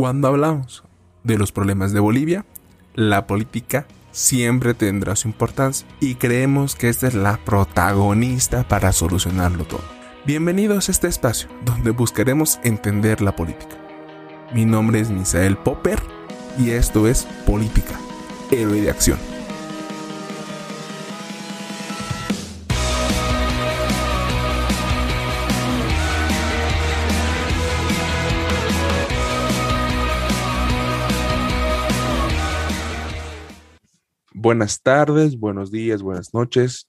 Cuando hablamos de los problemas de Bolivia, la política siempre tendrá su importancia y creemos que esta es la protagonista para solucionarlo todo. Bienvenidos a este espacio donde buscaremos entender la política. Mi nombre es Misael Popper y esto es Política, Héroe de Acción. Buenas tardes, buenos días, buenas noches.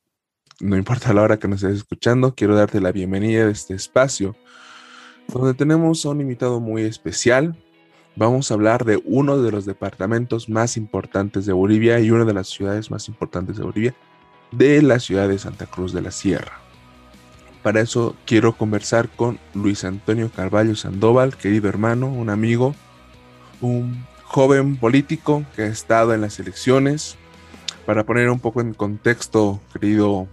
No importa la hora que nos estés escuchando, quiero darte la bienvenida a este espacio donde tenemos a un invitado muy especial. Vamos a hablar de uno de los departamentos más importantes de Bolivia y una de las ciudades más importantes de Bolivia, de la ciudad de Santa Cruz de la Sierra. Para eso quiero conversar con Luis Antonio Carvalho Sandoval, querido hermano, un amigo, un joven político que ha estado en las elecciones, para poner un poco en contexto, querido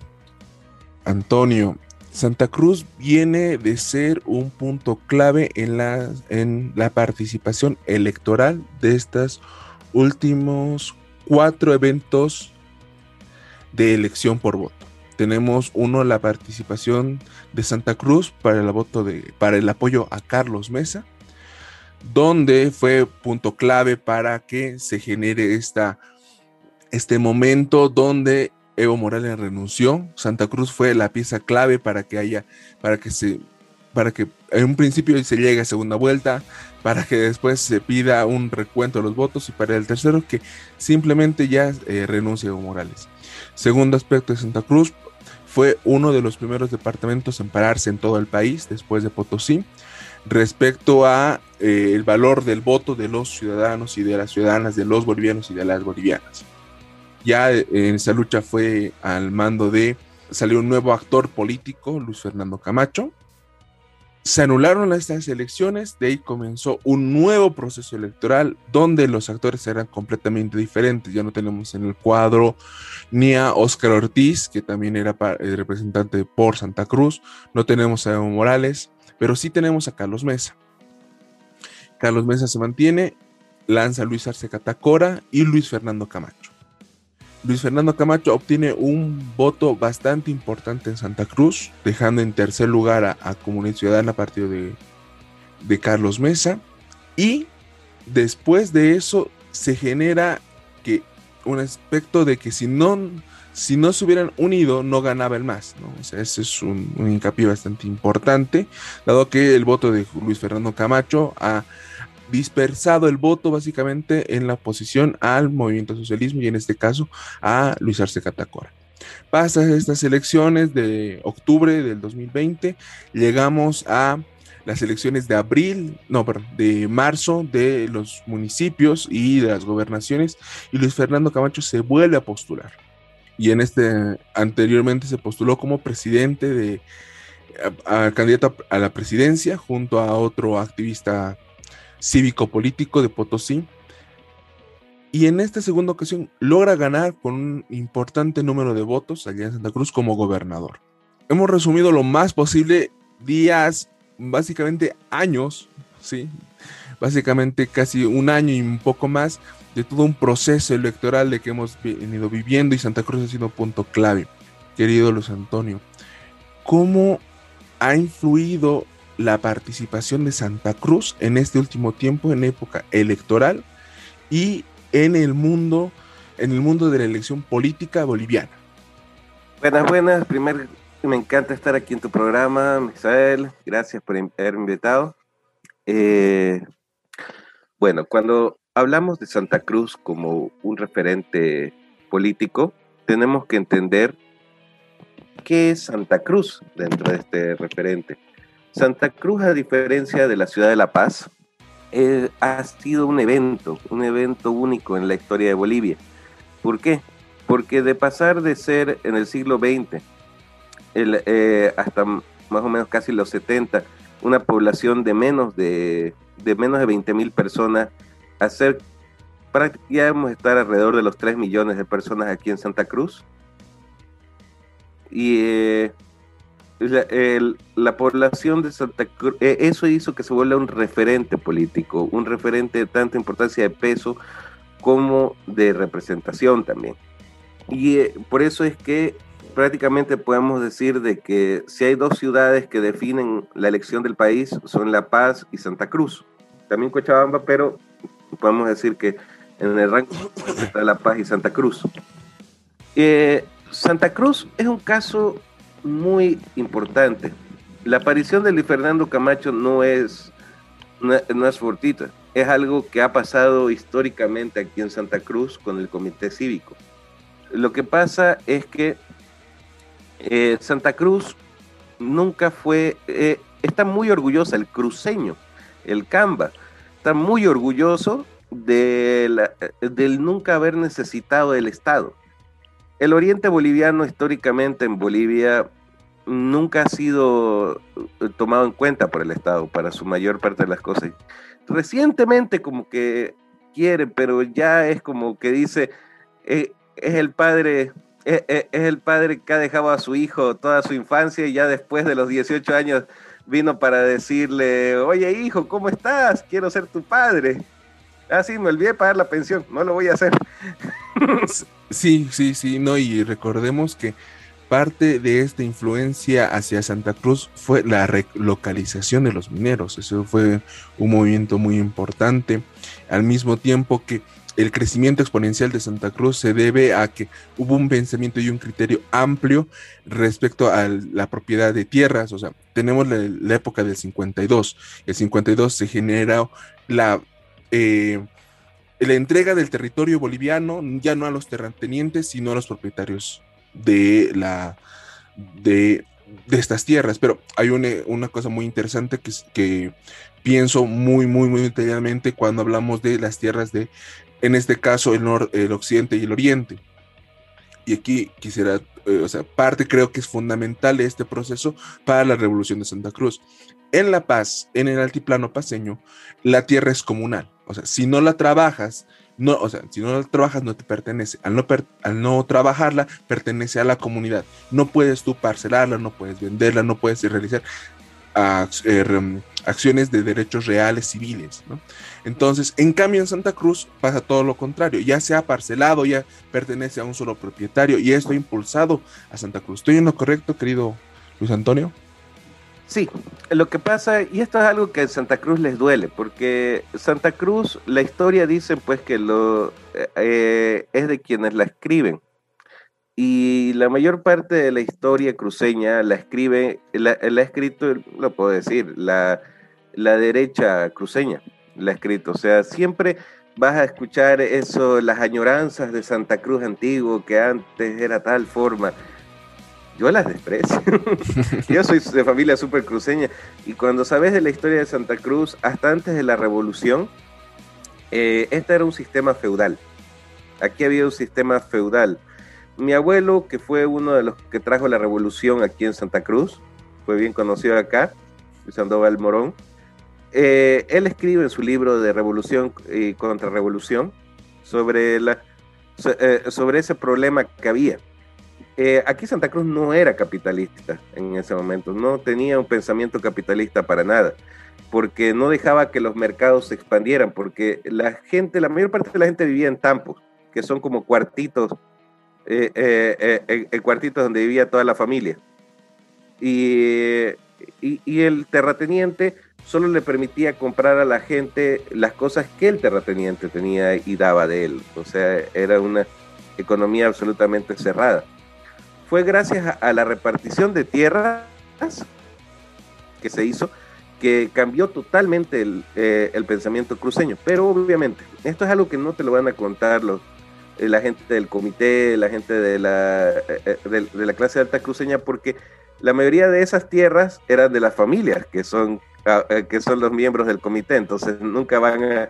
Antonio, Santa Cruz viene de ser un punto clave en la, en la participación electoral de estos últimos cuatro eventos de elección por voto. Tenemos uno, la participación de Santa Cruz para el, voto de, para el apoyo a Carlos Mesa, donde fue punto clave para que se genere esta este momento donde Evo Morales renunció. Santa Cruz fue la pieza clave para que haya, para que se, para que en un principio se llegue a segunda vuelta, para que después se pida un recuento de los votos y para el tercero que simplemente ya eh, renuncie Evo Morales. Segundo aspecto de Santa Cruz, fue uno de los primeros departamentos en pararse en todo el país después de Potosí respecto a eh, el valor del voto de los ciudadanos y de las ciudadanas, de los bolivianos y de las bolivianas. Ya en esa lucha fue al mando de, salió un nuevo actor político, Luis Fernando Camacho. Se anularon estas elecciones, de ahí comenzó un nuevo proceso electoral donde los actores eran completamente diferentes. Ya no tenemos en el cuadro ni a Óscar Ortiz, que también era representante por Santa Cruz, no tenemos a Evo Morales, pero sí tenemos a Carlos Mesa. Carlos Mesa se mantiene, lanza Luis Arce Catacora y Luis Fernando Camacho. Luis Fernando Camacho obtiene un voto bastante importante en Santa Cruz, dejando en tercer lugar a, Comunidad Ciudadana, partido de, de Carlos Mesa. Y después de eso se genera que un aspecto de que si no, si no se hubieran unido, no ganaba el más. O sea, ese es un, un, hincapié bastante importante, dado que el voto de Luis Fernando Camacho ha dispersado el voto básicamente en la oposición al movimiento socialismo y en este caso a Luis Arce Catacora. Pasa estas elecciones de octubre del 2020, llegamos a las elecciones de abril, no, perdón, de marzo de los municipios y de las gobernaciones y Luis Fernando Camacho se vuelve a postular. Y en este, anteriormente se postuló como presidente de, candidato a la presidencia junto a otro activista cívico-político de Potosí. Y en esta segunda ocasión logra ganar con un importante número de votos allá en Santa Cruz como gobernador. Hemos resumido lo más posible días, básicamente años, ¿sí? Básicamente casi un año y un poco más de todo un proceso electoral de que hemos venido viviendo y Santa Cruz ha sido un punto clave. Querido Luis Antonio, ¿cómo ha influido la participación de Santa Cruz en este último tiempo, en época electoral y en el mundo, en el mundo de la elección política boliviana. Buenas, buenas. Primero, me encanta estar aquí en tu programa, Misael. Gracias por haberme invitado. Eh, bueno, cuando hablamos de Santa Cruz como un referente político, tenemos que entender qué es Santa Cruz dentro de este referente. Santa Cruz, a diferencia de la ciudad de La Paz, eh, ha sido un evento, un evento único en la historia de Bolivia. ¿Por qué? Porque de pasar de ser en el siglo XX eh, hasta más o menos casi los 70, una población de menos de, de menos de 20 mil personas, a ser prácticamente estar alrededor de los 3 millones de personas aquí en Santa Cruz. Y eh, la, población de Santa Cruz, eh, eso hizo que se vuelva un referente político, un referente de tanta importancia de peso como de representación también. Y eh, por eso es que prácticamente podemos decir de que si hay dos ciudades que definen la elección del país son La Paz y Santa Cruz. También Cochabamba, pero podemos decir que en el rango está La Paz y Santa Cruz. Eh, Santa Cruz es un caso muy importante. La aparición de Luis Fernando Camacho no es, no, es fortita, es algo que ha pasado históricamente aquí en Santa Cruz con el Comité Cívico. Lo que pasa es que eh, Santa Cruz nunca fue, eh, está muy orgullosa, el cruceño, el Camba, está muy orgulloso de del nunca haber necesitado el Estado. El oriente boliviano históricamente en Bolivia nunca ha sido eh, tomado en cuenta por el Estado para su mayor parte de las cosas. Recientemente como que quiere, pero ya es como que dice, eh, es el padre, es, el padre que ha dejado a su hijo toda su infancia y ya después de los 18 años vino para decirle, oye hijo, ¿cómo estás? Quiero ser tu padre. Ah, sí, me olvidé pagar la pensión, no lo voy a hacer. Sí, sí, sí, no, y recordemos que parte de esta influencia hacia Santa Cruz fue la relocalización de los mineros. Eso fue un movimiento muy importante. Al mismo tiempo que el crecimiento exponencial de Santa Cruz se debe a que hubo un pensamiento y un criterio amplio respecto a la propiedad de tierras. O sea, tenemos la, época del 52. El 52 se genera la... Eh, la entrega del territorio boliviano ya no a los terratenientes, sino a los propietarios de la de, estas tierras. Pero hay una, cosa muy interesante que, que pienso muy, muy, muy detalladamente cuando hablamos de las tierras de, en este caso, el, el occidente y el oriente. Y aquí quisiera, eh, o sea, parte creo que es fundamental este proceso para la revolución de Santa Cruz. En La Paz, en el altiplano paseño, la tierra es comunal. O sea, si no la trabajas, no, o sea, si no trabajas no te pertenece. Al no, al no trabajarla, pertenece a la comunidad. No puedes tú parcelarla, no puedes venderla, no puedes realizar eh, acciones de derechos reales civiles. ¿no? Entonces, en cambio en Santa Cruz pasa todo lo contrario. Ya se ha parcelado, ya pertenece a un solo propietario y esto ha impulsado a Santa Cruz. ¿Estoy en lo correcto, querido Luis Antonio? Sí, lo que pasa, y esto es algo que a Santa Cruz les duele, porque Santa Cruz, la historia dice pues que lo eh, es de quienes la escriben. Y la mayor parte de la historia cruceña la escribe, la, ha escrito, lo puedo decir, la, la derecha cruceña la ha escrito. O sea, siempre vas a escuchar eso, las añoranzas de Santa Cruz antiguo, que antes era tal forma yo las desprecio. yo soy de familia súper cruceña y cuando sabes de la historia de Santa Cruz, hasta antes de la revolución, eh, este era un sistema feudal. Aquí había un sistema feudal. Mi abuelo, que fue uno de los que trajo la revolución aquí en Santa Cruz, fue bien conocido acá, Sandoval Morón, eh, él escribe en su libro de Revolución y Contrarrevolución sobre, la, eh, sobre ese problema que había eh, aquí Santa Cruz no era capitalista en ese momento, no tenía un pensamiento capitalista para nada, porque no dejaba que los mercados se expandieran, porque la gente, la mayor parte de la gente vivía en tampos, que son como cuartitos, eh, eh, cuartitos donde vivía toda la familia. Y, y el terrateniente solo le permitía comprar a la gente las cosas que el terrateniente tenía y daba de él. O sea, era una economía absolutamente cerrada fue gracias a, la repartición de tierras que se hizo que cambió totalmente eh, el, pensamiento cruceño. Pero obviamente, esto es algo que no te lo van a contar los, eh, la gente del comité, la gente de la, eh, de, la clase alta cruceña, porque la mayoría de esas tierras eran de las familias, que son, ah, que son los miembros del comité, entonces nunca van a...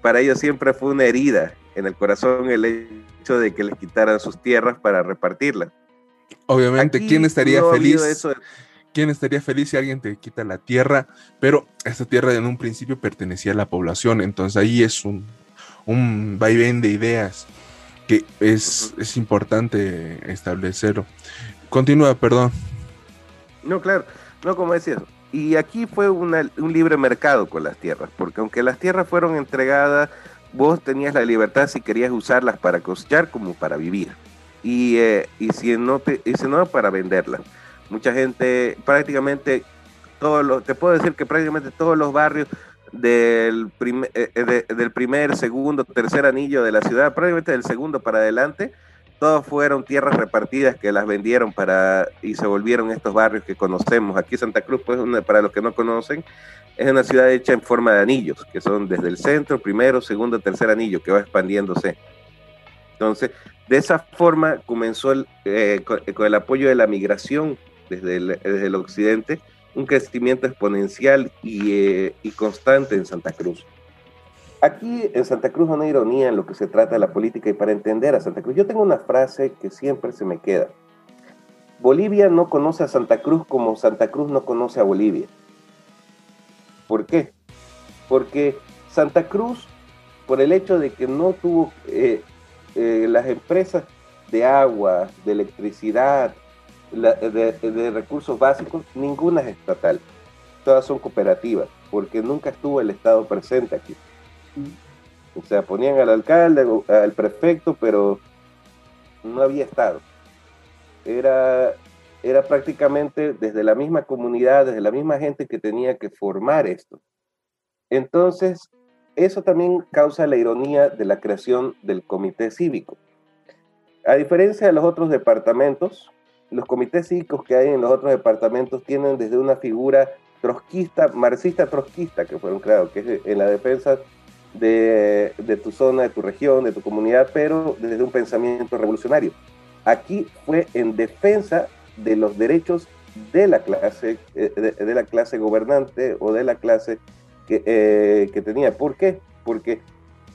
para ellos siempre fue una herida en el corazón el hecho de que les quitaran sus tierras para repartirlas. Obviamente, ¿quién estaría feliz? ¿Quién estaría feliz si alguien te quita la tierra? Pero esta tierra en un principio pertenecía a la población, entonces ahí es un, un vaivén de ideas que es, es importante establecerlo. Continúa, perdón. No, claro, no como decías. Y aquí fue un libre mercado con las tierras, porque aunque las tierras fueron entregadas, vos tenías la libertad si querías usarlas para cosechar como para vivir. Y, eh, y, si no te, y si no, para venderlas. Mucha gente, prácticamente todos los, te puedo decir que prácticamente todos los barrios del, primer, eh, del primer, segundo, tercer anillo de la ciudad, prácticamente del segundo para adelante, todos fueron tierras repartidas que las vendieron para y se volvieron estos barrios que conocemos. Aquí Santa Cruz, pues para los que no conocen, es una ciudad hecha en forma de anillos, que son desde el centro, primero, segundo, tercer anillo, que va expandiéndose. Entonces, de esa forma comenzó el, eh, con, el apoyo de la migración desde el, desde el occidente, un crecimiento exponencial y, eh, y constante en Santa Cruz. Aquí en Santa Cruz una ironía en lo que se trata de la política y para entender a Santa Cruz. Yo tengo una frase que siempre se me queda. Bolivia no conoce a Santa Cruz como Santa Cruz no conoce a Bolivia. ¿Por qué? Porque Santa Cruz, por el hecho de que no tuvo eh, eh, las empresas de agua, de electricidad, de, de recursos básicos, ninguna es estatal. Todas son cooperativas, porque nunca estuvo el Estado presente aquí. O sea, ponían al alcalde, al prefecto, pero no había Estado. Era, era prácticamente desde la misma comunidad, desde la misma gente que tenía que formar esto. Entonces, eso también causa la ironía de la creación del comité cívico. A diferencia de los otros departamentos, los comités cívicos que hay en los otros departamentos tienen desde una figura trotskista, marxista trotskista que fueron creados, que es en la defensa de, tu zona, de tu región, de tu comunidad, pero desde un pensamiento revolucionario. Aquí fue en defensa de los derechos de la clase, eh, de, la clase gobernante o de la clase que, eh, que tenía. ¿Por qué? Porque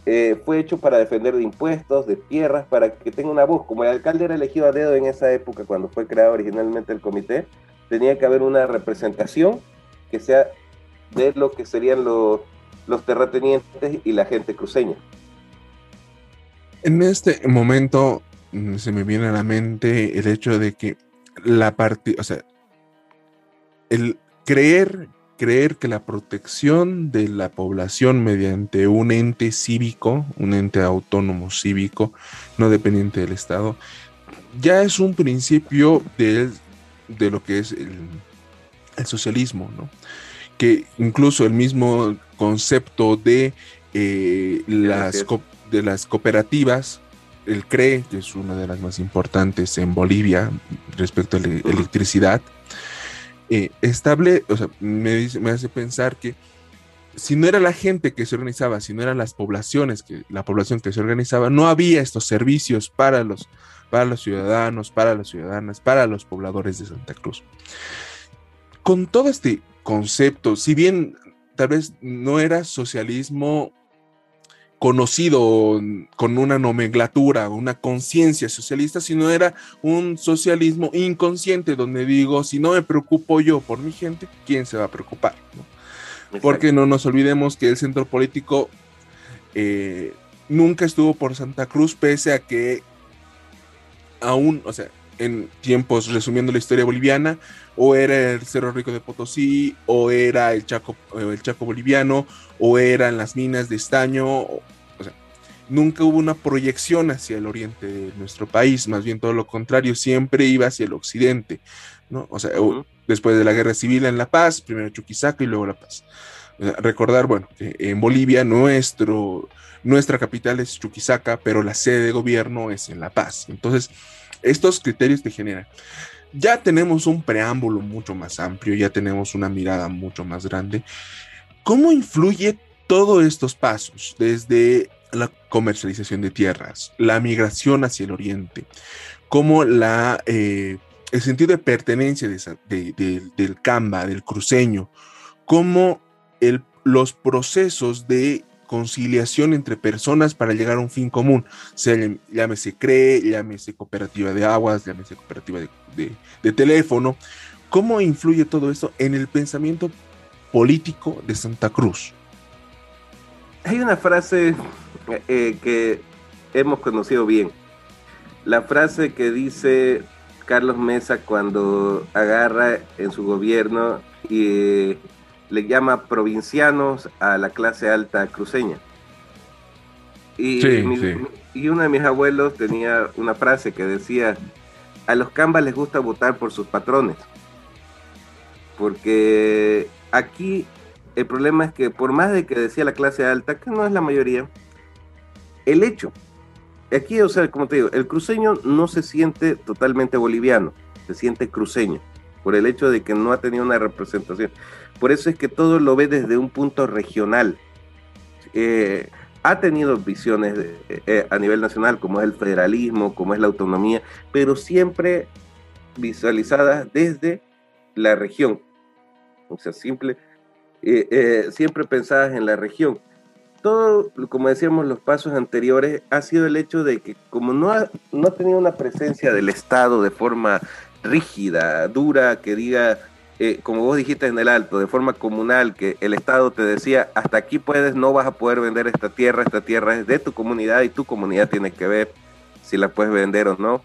eh, fue hecho para defender de impuestos, de tierras, para que tenga una voz. Como el alcalde era elegido a dedo en esa época, cuando fue creado originalmente el comité, tenía que haber una representación que sea de lo que serían los, los terratenientes y la gente cruceña. En este momento mm, se me viene a la mente el hecho de que la parte, o sea, el creer, creer que la protección de la población mediante un ente cívico, un ente autónomo cívico, no dependiente del Estado, ya es un principio de, de lo que es el, el socialismo, ¿no? Que incluso el mismo concepto de, eh, las, de las cooperativas, el CRE, que es una de las más importantes en Bolivia respecto a la electricidad, eh, estable, o sea, me, me hace pensar que si no era la gente que se organizaba, si no eran las poblaciones, que, la población que se organizaba, no había estos servicios para los, para los ciudadanos, para las ciudadanas, para los pobladores de Santa Cruz. Con todo este concepto, si bien tal vez no era socialismo conocido con una nomenclatura, una conciencia socialista, sino era un socialismo inconsciente donde digo, si no me preocupo yo por mi gente, ¿quién se va a preocupar? Porque no nos olvidemos que el centro político eh, nunca estuvo por Santa Cruz, pese a que aún, o sea, en tiempos, resumiendo la historia boliviana, o era el Cerro Rico de Potosí, o era el Chaco, el Chaco boliviano, o eran las minas de estaño, o, sea, nunca hubo una proyección hacia el oriente de nuestro país, más bien todo lo contrario, siempre iba hacia el occidente, ¿no? O sea, después de la guerra civil en La Paz, primero Chuquisaca y luego La Paz. recordar, bueno, que en Bolivia nuestro, nuestra capital es Chuquisaca, pero la sede de gobierno es en La Paz. Entonces, estos criterios te generan. Ya tenemos un preámbulo mucho más amplio, ya tenemos una mirada mucho más grande. ¿Cómo influye todos estos pasos, desde la comercialización de tierras, la migración hacia el oriente, como la, eh, el sentido de pertenencia del Camba, del cruceño, como el, los procesos de conciliación entre personas para llegar a un fin común, sea llámese CRE, llámese cooperativa de aguas, llámese cooperativa de, teléfono. ¿Cómo influye todo esto en el pensamiento político de Santa Cruz? Hay una frase eh, que hemos conocido bien. La frase que dice, Carlos Mesa cuando agarra en su gobierno y le llama provincianos a la clase alta cruceña. Y, y uno de mis abuelos tenía una frase que decía, a los cambas les gusta votar por sus patrones. Porque aquí el problema es que por más de que decía la clase alta, que no es la mayoría, el hecho, aquí, o sea, como te digo, el cruceño no se siente totalmente boliviano, se siente cruceño, por el hecho de que no ha tenido una representación. Por eso es que todo lo ve desde un punto regional. Eh, ha tenido visiones eh, a nivel nacional, como es el federalismo, como es la autonomía, pero siempre visualizadas desde la región. O sea, simple, eh, eh, siempre pensadas en la región. Todo, como decíamos, los pasos anteriores ha sido el hecho de que como no ha, no ha tenido una presencia del Estado de forma rígida, dura, que diga, eh, como vos dijiste en el alto, de forma comunal, que el Estado te decía, hasta aquí puedes, no vas a poder vender esta tierra, esta tierra es de tu comunidad y tu comunidad tiene que ver si la puedes vender o no.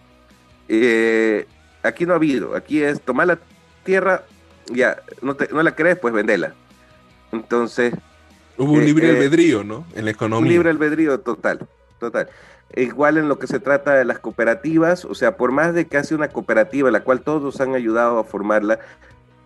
aquí no ha habido, aquí es tomar la tierra, ya, no, no la crees, pues vendela. Entonces... Hubo un eh, libre eh, albedrío, ¿no? En la economía. Un libre albedrío total, total. Igual en lo que se trata de las cooperativas, o sea, por más de que hace una cooperativa, la cual todos han ayudado a formarla,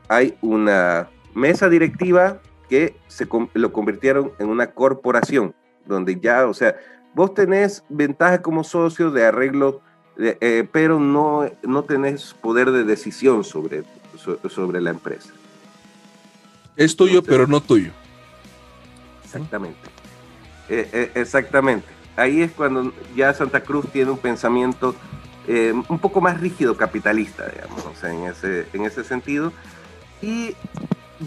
hay una mesa directiva que se lo convirtieron en una corporación, donde ya, o sea, vos tenés ventaja como socio de arreglo, eh, pero no, no tenés poder de decisión sobre, sobre la empresa. Es tuyo, pero no tuyo. Exactamente. Eh, eh, exactamente. Ahí es cuando ya Santa Cruz tiene un pensamiento eh, un poco más rígido capitalista, digamos, en, ese, en ese sentido. Y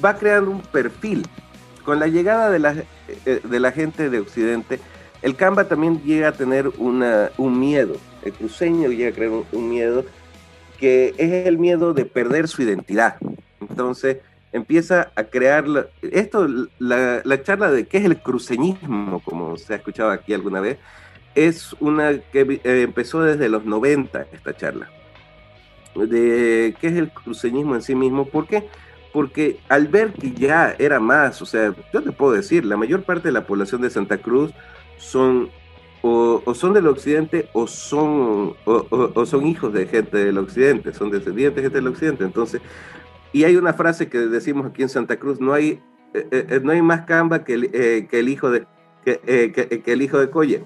va creando un perfil. Con la llegada de la, de la gente de Occidente, el Canva también llega a tener una, un miedo. El cruceño llega a crear un miedo que es el miedo de perder su identidad. Entonces, empieza a crear esto, la, charla de qué es el cruceñismo, como se ha escuchado aquí alguna vez, es una que eh, empezó desde los 90 esta charla. De qué es el cruceñismo en sí mismo, ¿por qué? Porque al ver que ya era más, o sea, yo te puedo decir, la mayor parte de la población de Santa Cruz son o, son del occidente o son, o, son hijos de gente del occidente, son descendientes de gente del occidente. Entonces, y hay una frase que decimos aquí en Santa Cruz, no hay, eh, eh, no hay más camba que el, eh, que el hijo de que, que, el hijo de Coye.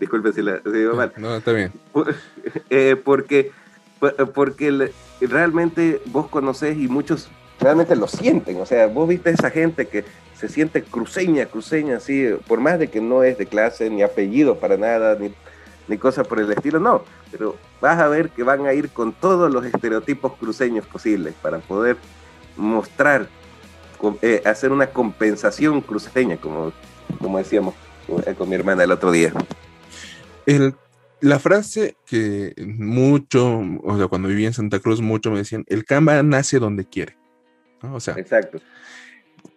Disculpe si, la, digo mal. No, está bien. porque porque realmente vos conocés y muchos realmente lo sienten. O sea, vos viste esa gente que se siente cruceña, cruceña, así, por más de que no es de clase, ni apellido para nada, ni, ni cosa por el estilo, no. Pero vas a ver que van a ir con todos los estereotipos cruceños posibles para poder mostrar, eh, hacer una compensación cruceña, como, como decíamos eh, con mi hermana el otro día. la frase que mucho, o sea, cuando vivía en Santa Cruz, mucho me decían, el Canva nace donde quiere. O sea, exacto.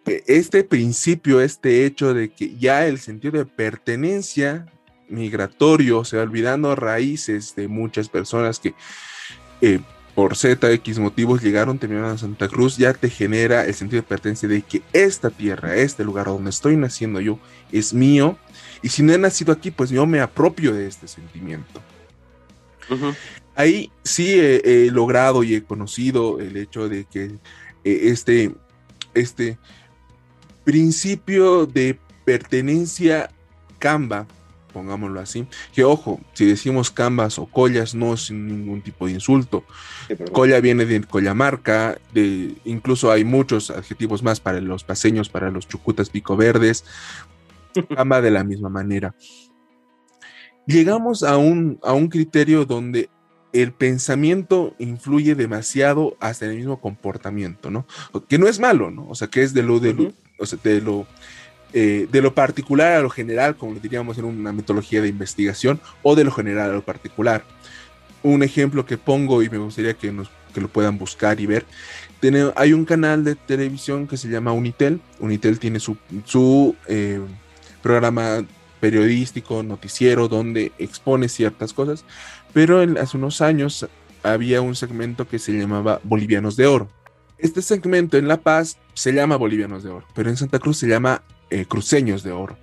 Este principio, este hecho de que ya el sentido de pertenencia migratorio, o sea, olvidando raíces de muchas personas que eh, por ZX motivos llegaron, terminaron en Santa Cruz, ya te genera el sentido de pertenencia de que esta tierra, este lugar donde estoy naciendo yo, es mío, y si no he nacido aquí, pues yo me apropio de este sentimiento. Ahí sí he, logrado y he conocido el hecho de que eh, este, este principio de pertenencia Canva pongámoslo así. Que ojo, si decimos cambas o collas, no es ningún tipo de insulto. Colla viene de collamarca, de, incluso hay muchos adjetivos más para los paseños, para los chucutas pico verdes. Camba de la misma manera. Llegamos a un, a un criterio donde el pensamiento influye demasiado hasta el mismo comportamiento, ¿no? Que no es malo, ¿no? O sea, que es de lo, de o sea, de lo eh, de lo particular a lo general, como lo diríamos en una metodología de investigación, o de lo general a lo particular. Un ejemplo que pongo y me gustaría que, nos, que lo puedan buscar y ver. Tiene, hay un canal de televisión que se llama Unitel. Unitel tiene su, su eh, programa periodístico, noticiero, donde expone ciertas cosas, pero hace unos años había un segmento que se llamaba Bolivianos de Oro. Este segmento en La Paz se llama Bolivianos de Oro, pero en Santa Cruz se llama eh, Cruceños de Oro.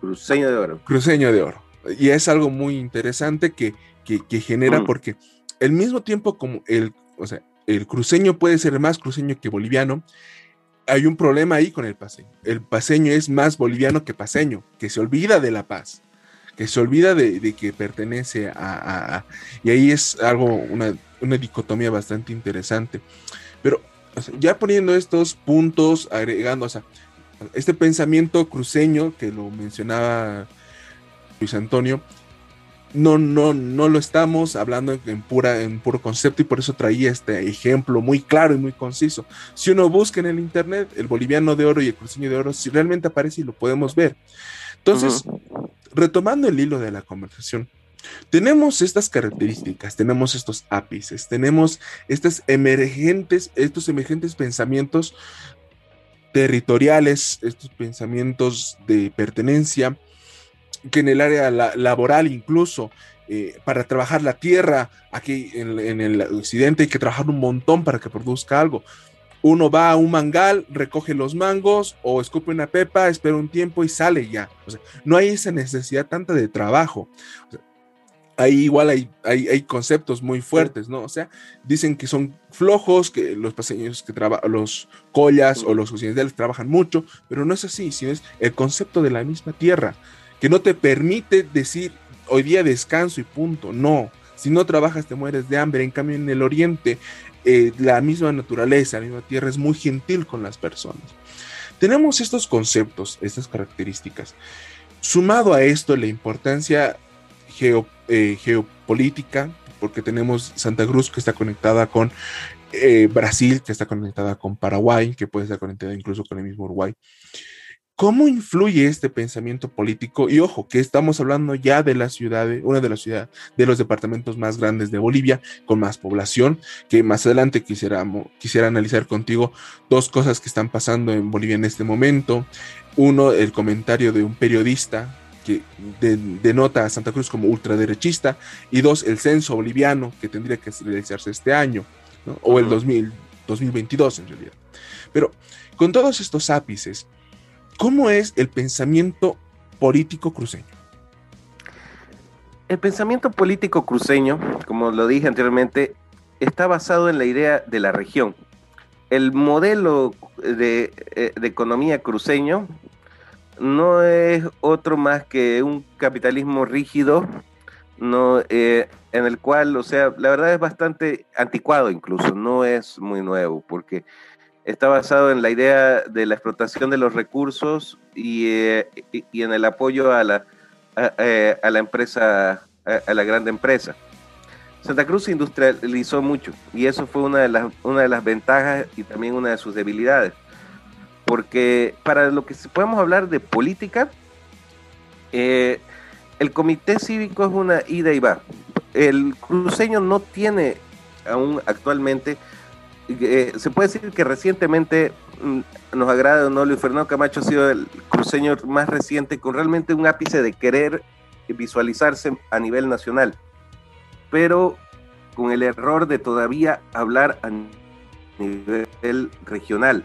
Cruceño de Oro. Cruceño de Oro. Y es algo muy interesante que, que, genera mm. porque al mismo tiempo como el, o sea, el cruceño puede ser más cruceño que boliviano, hay un problema ahí con el paseño. El paseño es más boliviano que paseño, que se olvida de la paz, que se olvida de, que pertenece a, Y ahí es algo, una, dicotomía bastante interesante. Pero ya poniendo estos puntos, agregando, o sea, este pensamiento cruceño que lo mencionaba Luis Antonio, no, no, no lo estamos hablando en, pura, en puro concepto y por eso traía este ejemplo muy claro y muy conciso. Si uno busca en el internet el boliviano de oro y el cruceño de oro, si realmente aparece y lo podemos ver. Entonces, retomando el hilo de la conversación, tenemos estas características, tenemos estos ápices, tenemos estos emergentes, estos emergentes pensamientos territoriales, estos pensamientos de pertenencia, que en el área laboral incluso, eh, para trabajar la tierra, aquí en, el occidente hay que trabajar un montón para que produzca algo. Uno va a un mangal, recoge los mangos o escupe una pepa, espera un tiempo y sale ya. no hay esa necesidad tanta de trabajo. Ahí igual hay, hay, conceptos muy fuertes, ¿no? O sea, dicen que son flojos, que los paseños que trabajan, los collas o los occidentales trabajan mucho, pero no es así, sino es el concepto de la misma tierra que no te permite decir hoy día descanso y punto. No, si no trabajas te mueres de hambre. En cambio, en el oriente, eh, la misma naturaleza, la misma tierra es muy gentil con las personas. Tenemos estos conceptos, estas características. Sumado a esto, la importancia eh, geopolítica, porque tenemos Santa Cruz que está conectada con eh, Brasil, que está conectada con Paraguay, que puede estar conectada incluso con el mismo Uruguay. ¿Cómo influye este pensamiento político? Y ojo, que estamos hablando ya de la ciudad, una de las ciudades, de los departamentos más grandes de Bolivia, con más población, que más adelante quisiera, quisiera analizar contigo dos cosas que están pasando en Bolivia en este momento. Uno, el comentario de un periodista que denota a Santa Cruz como ultraderechista, y dos, el censo boliviano que tendría que realizarse este año, o el 2000, 2022 en realidad. Pero con todos estos ápices, ¿Cómo es el pensamiento político cruceño? El pensamiento político cruceño, como lo dije anteriormente, está basado en la idea de la región. El modelo de, eh, economía cruceño no es otro más que un capitalismo rígido, no, eh, en el cual, o sea, la verdad es bastante anticuado incluso, no es muy nuevo, porque está basado en la idea de la explotación de los recursos y, eh, en el apoyo a la, a, eh, la empresa, a, la grande empresa. Santa Cruz se industrializó mucho y eso fue una de las, una de las ventajas y también una de sus debilidades. Porque para lo que podemos hablar de política, eh, el comité cívico es una ida y va. El cruceño no tiene aún actualmente eh, se puede decir que recientemente mm, nos agrada o no, Luis Fernando Camacho ha sido el cruceño más reciente con realmente un ápice de querer visualizarse a nivel nacional, pero con el error de todavía hablar a nivel regional.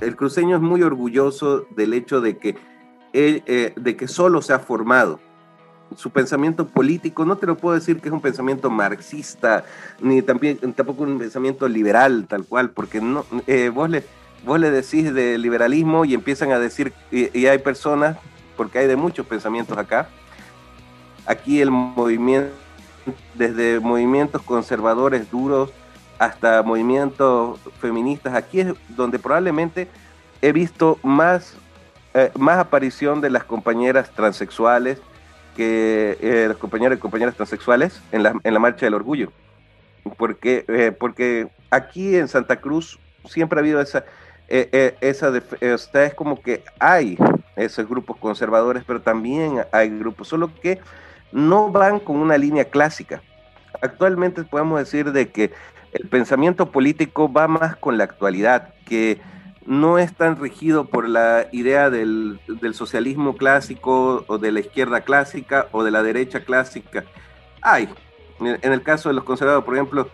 El cruceño es muy orgulloso del hecho de que, eh, de que solo se ha formado. Su pensamiento político, no te lo puedo decir que es un pensamiento marxista, ni tampoco un pensamiento liberal, tal cual, porque no, eh, vos, le, vos le decís de liberalismo y empiezan a decir, y, hay personas, porque hay de muchos pensamientos acá, aquí el movimiento, desde movimientos conservadores duros hasta movimientos feministas, aquí es donde probablemente he visto más, eh, más aparición de las compañeras transexuales, que eh, los compañeros y compañeras transexuales en la, en la Marcha del Orgullo. Porque, eh, porque aquí en Santa Cruz siempre ha habido esa, eh, esa es como que hay esos grupos conservadores, pero también hay grupos, solo que no van con una línea clásica. Actualmente podemos decir de que el pensamiento político va más con la actualidad, que no es tan rigido por la idea del, socialismo clásico o de la izquierda clásica o de la derecha clásica. Hay, En el caso de los conservadores, por ejemplo,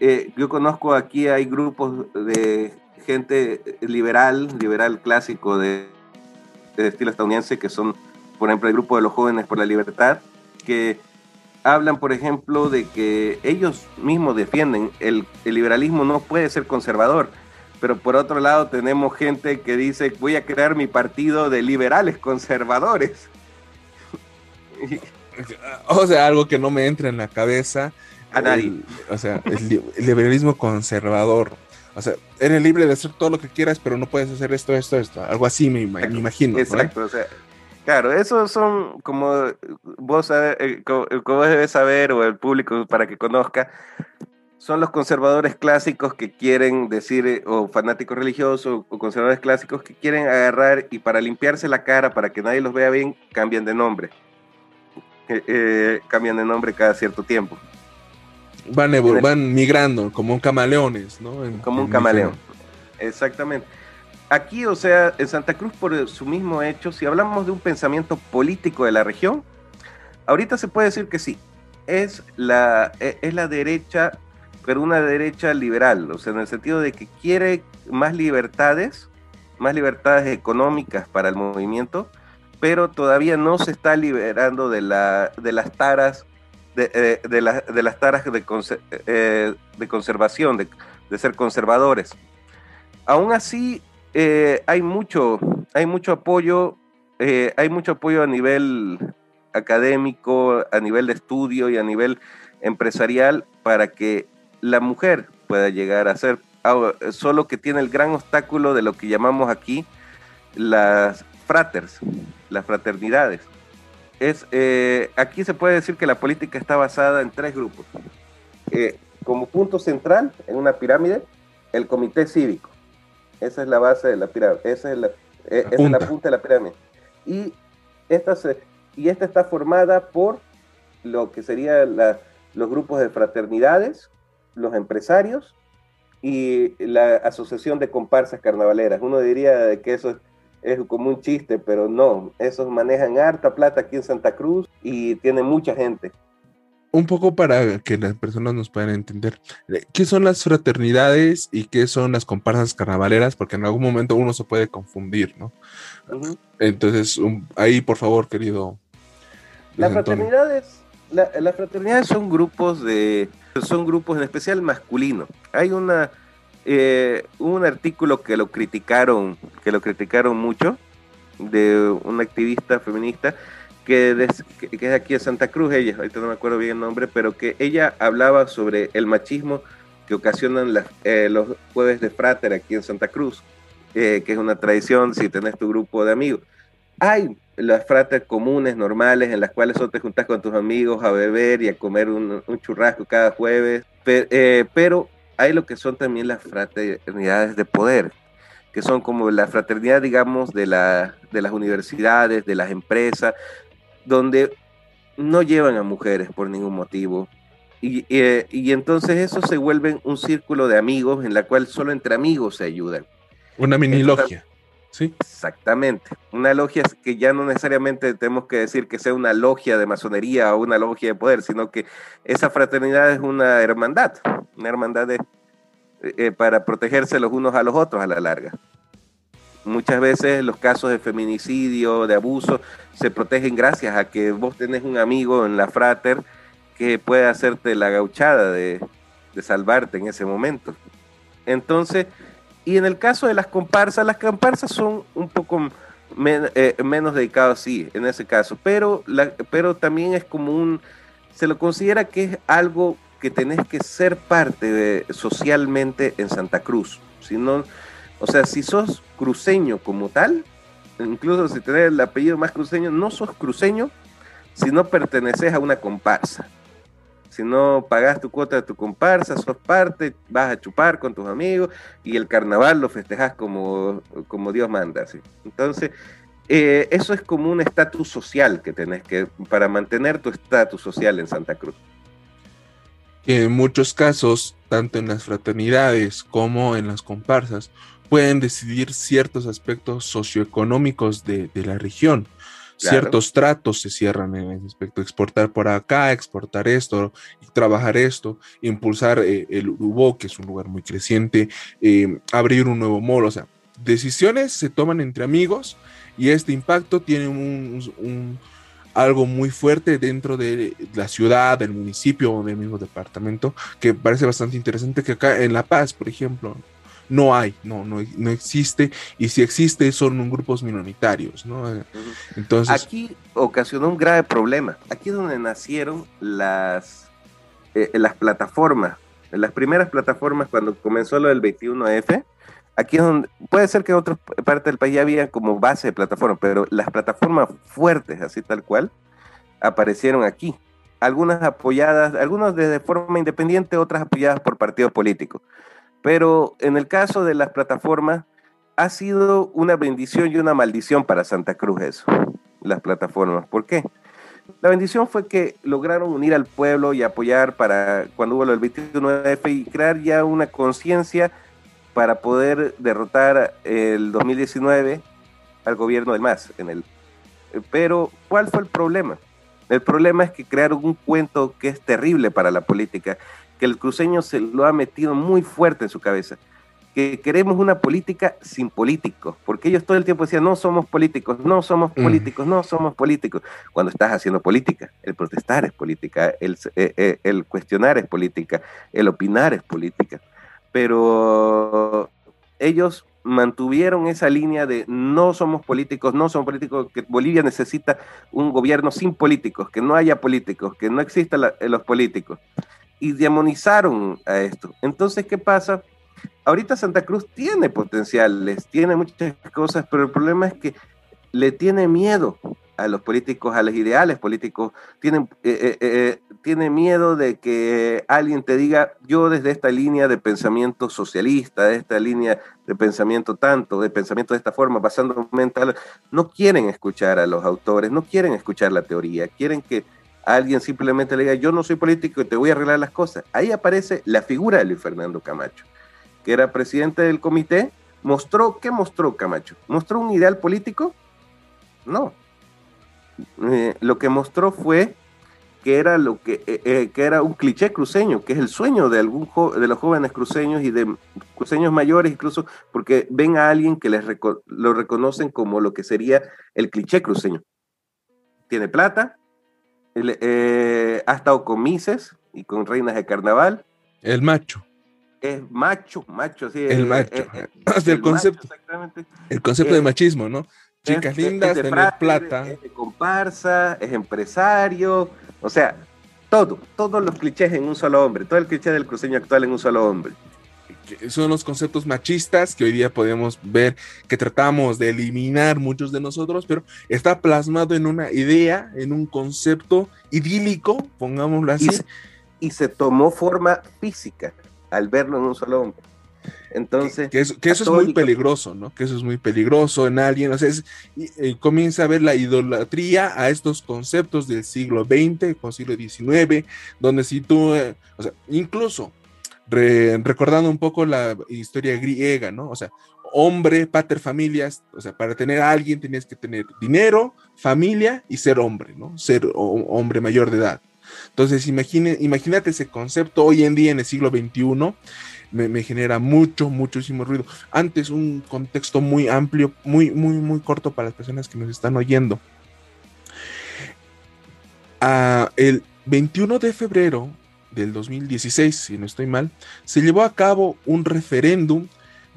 eh, yo conozco aquí hay grupos de gente liberal, liberal clásico de estilo estadounidense, que son, por ejemplo, el grupo de los jóvenes por la libertad, que hablan, por ejemplo, de que ellos mismos defienden el, el, liberalismo no puede ser conservador, pero por otro lado tenemos gente que dice voy a crear mi partido de liberales conservadores. o sea, algo que no me entra en la cabeza. A nadie. o sea, el, liberalismo conservador. O sea, eres libre de hacer todo lo que quieras, pero no puedes hacer esto, esto, esto. Algo así me, me imagino. Exacto, o sea, Claro, esos son como vos, eh, como, debes saber, o el público para que conozca, son los conservadores clásicos que quieren decir, eh, o fanáticos religiosos, o conservadores clásicos que quieren agarrar y para limpiarse la cara, para que nadie los vea bien, cambian de nombre. Eh, cambian de nombre cada cierto tiempo. Van, van migrando como un camaleones, ¿no? como un camaleón. Exactamente aquí, o sea, en Santa Cruz, por su mismo hecho, si hablamos de un pensamiento político de la región, ahorita se puede decir que sí, es la, e, es la derecha, pero una derecha liberal, o sea, en el sentido de que quiere más libertades, más libertades económicas para el movimiento, pero todavía no se está liberando de, la, de las taras, de, eh, de, las taras de, eh, de conservación, de, de ser conservadores. Aún así, eh, hay mucho, hay mucho apoyo, eh, hay mucho apoyo a nivel académico, a nivel de estudio y a nivel empresarial para que la mujer pueda llegar a ser, solo que tiene el gran obstáculo de lo que llamamos aquí las fraters, las fraternidades. Es, eh, aquí se puede decir que la política está basada en tres grupos. como punto central, en una pirámide, el comité cívico esa es la base de la pirámide. Esa es la, eh, la, punta. de la pirámide. Y esta, y esta está formada por lo que serían los grupos de fraternidades, los empresarios y la asociación de comparsas carnavaleras. Uno diría que eso es, como un chiste, pero no, esos manejan harta plata aquí en Santa Cruz y tienen mucha gente un poco para que las personas nos puedan entender qué son las fraternidades y qué son las comparsas carnavaleras, porque en algún momento uno se puede confundir, ¿no? Entonces, ahí por favor, querido. Las fraternidades, las fraternidades son grupos de, son grupos en especial masculinos. Hay una, eh, un artículo que lo criticaron, que lo criticaron mucho, de una activista feminista que, es aquí en Santa Cruz, ella, ahorita no me acuerdo bien el nombre, pero que ella hablaba sobre el machismo que ocasionan eh, los jueves de frater aquí en Santa Cruz, eh, que es una tradición si tenés tu grupo de amigos. Hay las frater comunes, normales, en las cuales solo te juntas con tus amigos a beber y a comer un, churrasco cada jueves, eh, pero hay lo que son también las fraternidades de poder, que son como la fraternidad, digamos, de, la, de las universidades, de las empresas, donde no llevan a mujeres por ningún motivo. Y, y, entonces eso se vuelve un círculo de amigos en la cual solo entre amigos se ayudan. Una mini logia. Sí. Exactamente. Una logia que ya no necesariamente tenemos que decir que sea una logia de masonería o una logia de poder, sino que esa fraternidad es una hermandad, una hermandad de, eh, para protegerse los unos a los otros a la larga. Muchas veces los casos de feminicidio, de abuso, se protegen gracias a que vos tenés un amigo en la frater que puede hacerte la gauchada de, salvarte en ese momento. Entonces, y en el caso de las comparsas, las comparsas son un poco eh, menos dedicados, sí, en ese caso, pero, pero también es como un, se lo considera que es algo que tenés que ser parte de, socialmente en Santa Cruz. Si no, o sea, si sos cruceño como tal, incluso si tenés el apellido más cruceño, no sos cruceño si no perteneces a una comparsa. Si no pagas tu cuota de tu comparsa, sos parte, vas a chupar con tus amigos y el carnaval lo festejas como, como Dios manda. Entonces, eh, eso es como un estatus social que tenés que, para mantener tu estatus social en Santa Cruz. En muchos casos, tanto en las fraternidades como en las comparsas, pueden decidir ciertos aspectos socioeconómicos de, la región. ciertos tratos se cierran en ese aspecto, exportar por acá, exportar esto, trabajar esto, impulsar eh, el Urubó, que es un lugar muy creciente, eh, abrir un nuevo mall, o sea, decisiones se toman entre amigos y este impacto tiene un, algo muy fuerte dentro de la ciudad, del municipio o del mismo departamento, que parece bastante interesante que acá en La Paz, por ejemplo, no hay, no, no, no existe, y si existe son grupos minoritarios, ¿no? Entonces... Aquí ocasionó un grave problema. Aquí es donde nacieron las, eh, las plataformas, las primeras plataformas cuando comenzó lo del 21F, aquí es donde, puede ser que en otra parte del país ya había como base de plataformas, pero las plataformas fuertes, así tal cual, aparecieron aquí. Algunas apoyadas, algunas de forma independiente, otras apoyadas por partidos políticos. Pero en el caso de las plataformas, ha sido una bendición y una maldición para Santa Cruz eso, las plataformas. ¿Por qué? La bendición fue que lograron unir al pueblo y apoyar para cuando hubo el 21F y crear ya una conciencia para poder derrotar el 2019 al gobierno del MAS. En el, pero, ¿cuál fue el problema? El problema es que crearon un cuento que es terrible para la política que el cruceño se lo ha metido muy fuerte en su cabeza, que queremos una política sin políticos, porque ellos todo el tiempo decían, no somos políticos, no somos mm. políticos, no somos políticos. Cuando estás haciendo política, el protestar es política, el, eh, eh, el cuestionar es política, el opinar es política. Pero ellos mantuvieron esa línea de no somos políticos, no somos políticos, que Bolivia necesita un gobierno sin políticos, que no haya políticos, que no existan los políticos y demonizaron a esto. Entonces, ¿qué pasa? Ahorita Santa Cruz tiene potenciales, tiene muchas cosas, pero el problema es que le tiene miedo a los políticos, a los ideales políticos, tiene, eh, eh, eh, tiene miedo de que alguien te diga, yo desde esta línea de pensamiento socialista, de esta línea de pensamiento tanto, de pensamiento de esta forma, basando mental, no quieren escuchar a los autores, no quieren escuchar la teoría, quieren que alguien simplemente le diga, yo no soy político y te voy a arreglar las cosas. Ahí aparece la figura de Luis Fernando Camacho, que era presidente del comité. Mostró, ¿qué mostró Camacho? ¿Mostró un ideal político? No. Eh, lo que mostró fue que era lo que, eh, eh, que era un cliché cruceño, que es el sueño de algún de los jóvenes cruceños y de cruceños mayores incluso, porque ven a alguien que les lo reconocen como lo que sería el cliché cruceño. Tiene plata, eh, ha estado con Mises y con reinas de carnaval. El macho. Es macho, macho, sí. El, macho. el, concepto. el concepto de machismo, ¿no? Chicas lindas, de plata. Es de comparsa, es empresario, o sea, todo, todos los clichés en un solo hombre, todo el cliché del cruceño actual en un solo hombre son los conceptos machistas que hoy día podemos ver que tratamos de eliminar muchos de nosotros, pero está plasmado en una idea, en un concepto idílico, pongámoslo así. Y se, tomó forma física al verlo en un solo hombre. Entonces, que, eso, es muy peligroso, ¿no? Que eso es muy peligroso en alguien. O sea, eh, comienza a ver la idolatría a estos conceptos del siglo XX, con siglo XIX, donde si tú, eh, o sea, incluso recordando un poco la historia griega, ¿no? O sea, hombre, pater familias, o sea, para tener a alguien tenías que tener dinero, familia y ser hombre, ¿no? Ser hombre mayor de edad. Entonces, imagine, imagínate ese concepto hoy en día en el siglo XXI. Me, genera mucho, muchísimo ruido. Antes, un contexto muy amplio, muy, muy, muy corto para las personas que nos están oyendo. Ah, el 21 de febrero del 2016, si no estoy mal, se llevó a cabo un referéndum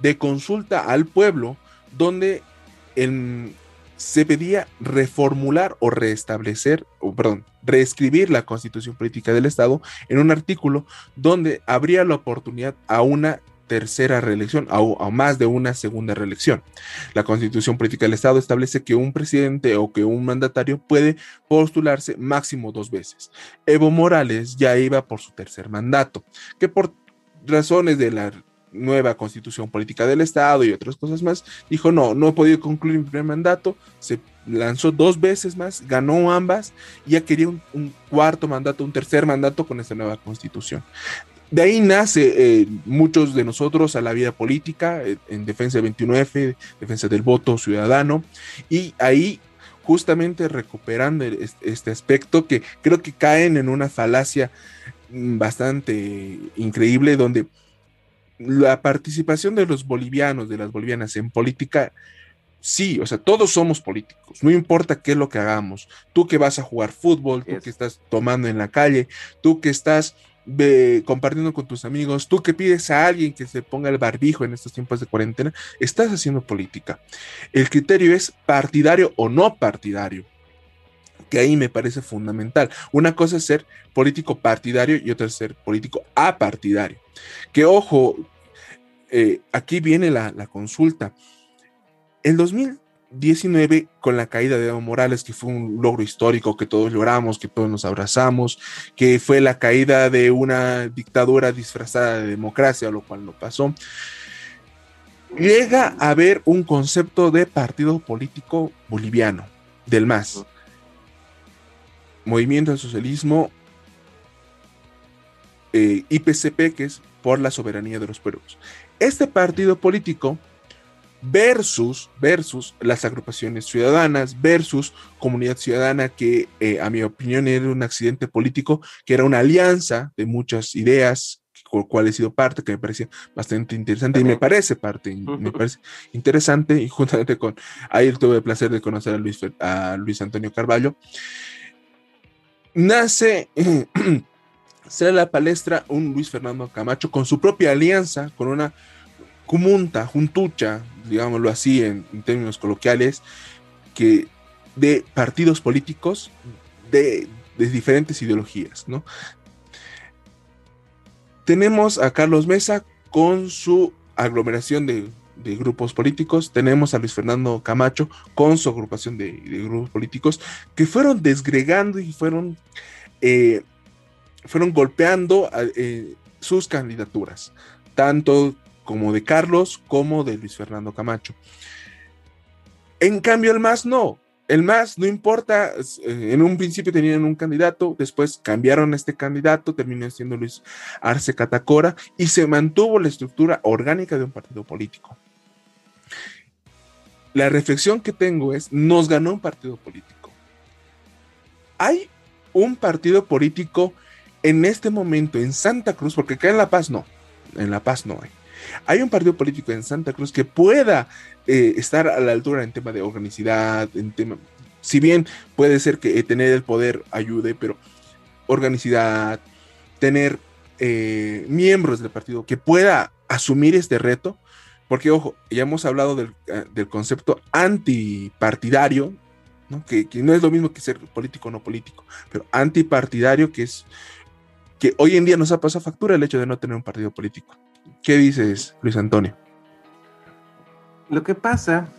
de consulta al pueblo donde se pedía reformular o restablecer, o perdón, reescribir la constitución política del Estado en un artículo donde habría la oportunidad a una tercera reelección o a más de una segunda reelección. La constitución política del Estado establece que un presidente o que un mandatario puede postularse máximo dos veces. Evo Morales ya iba por su tercer mandato, que por razones de la nueva constitución política del Estado y otras cosas más, dijo, no, no he podido concluir mi primer mandato, se lanzó dos veces más, ganó ambas y ya quería un, cuarto mandato, un tercer mandato con esta nueva constitución. De ahí nace eh, muchos de nosotros a la vida política, eh, en defensa del 21F, defensa del voto ciudadano, y ahí justamente recuperando este aspecto que creo que caen en una falacia mm, bastante increíble donde la participación de los bolivianos, de las bolivianas en política, sí, o sea, todos somos políticos, no importa qué es lo que hagamos, tú que vas a jugar fútbol, tú que estás tomando en la calle, tú que estás compartiendo con tus amigos, tú que pides a alguien que se ponga el barbijo en estos tiempos de cuarentena, estás haciendo política. El criterio es partidario o no partidario que ahí me parece fundamental. Una cosa es ser político partidario y otra es ser político apartidario. Que ojo, eh, aquí viene la, la consulta. El 2000, 19 con la caída de Evo Morales, que fue un logro histórico que todos logramos, que todos nos abrazamos, que fue la caída de una dictadura disfrazada de democracia, lo cual no pasó. Llega a haber un concepto de partido político boliviano, del MAS. Movimiento del Socialismo eh, IPCP, que es por la soberanía de los pueblos. Este partido político versus, versus las agrupaciones ciudadanas, versus comunidad ciudadana, que eh, a mi opinión era un accidente político, que era una alianza de muchas ideas, con cual he sido parte, que me parecía bastante interesante y me parece parte, me parece interesante y juntamente con, ahí tuve el placer de conocer a Luis, a Luis Antonio Carballo, nace... sale a la palestra un Luis Fernando Camacho con su propia alianza, con una cumunta, juntucha, digámoslo así en, términos coloquiales, que de partidos políticos de, diferentes ideologías, ¿no? Tenemos a Carlos Mesa con su aglomeración de, grupos políticos, tenemos a Luis Fernando Camacho con su agrupación de, grupos políticos que fueron desgregando y fueron, eh, fueron golpeando eh, sus candidaturas, tanto como de Carlos como de Luis Fernando Camacho. En cambio, el MAS no. El MAS no importa, eh, en un principio tenían un candidato, después cambiaron a este candidato, terminó siendo Luis Arce Catacora y se mantuvo la estructura orgánica de un partido político. La reflexión que tengo es, nos ganó un partido político. Hay un partido político en este momento en Santa Cruz, porque acá en La Paz no, en La Paz no hay hay un partido político en Santa Cruz que pueda eh, estar a la altura en tema de organicidad, en tema, si bien puede ser que eh, tener el poder ayude, pero organicidad, tener eh, miembros del partido que pueda asumir este reto, porque ojo, ya hemos hablado del, concepto antipartidario. Que, que, no es lo mismo que ser político o no político, pero antipartidario, que es que hoy en día nos ha pasado factura el hecho de no tener un partido político. ¿Qué dices, Luis Antonio? Lo que pasa,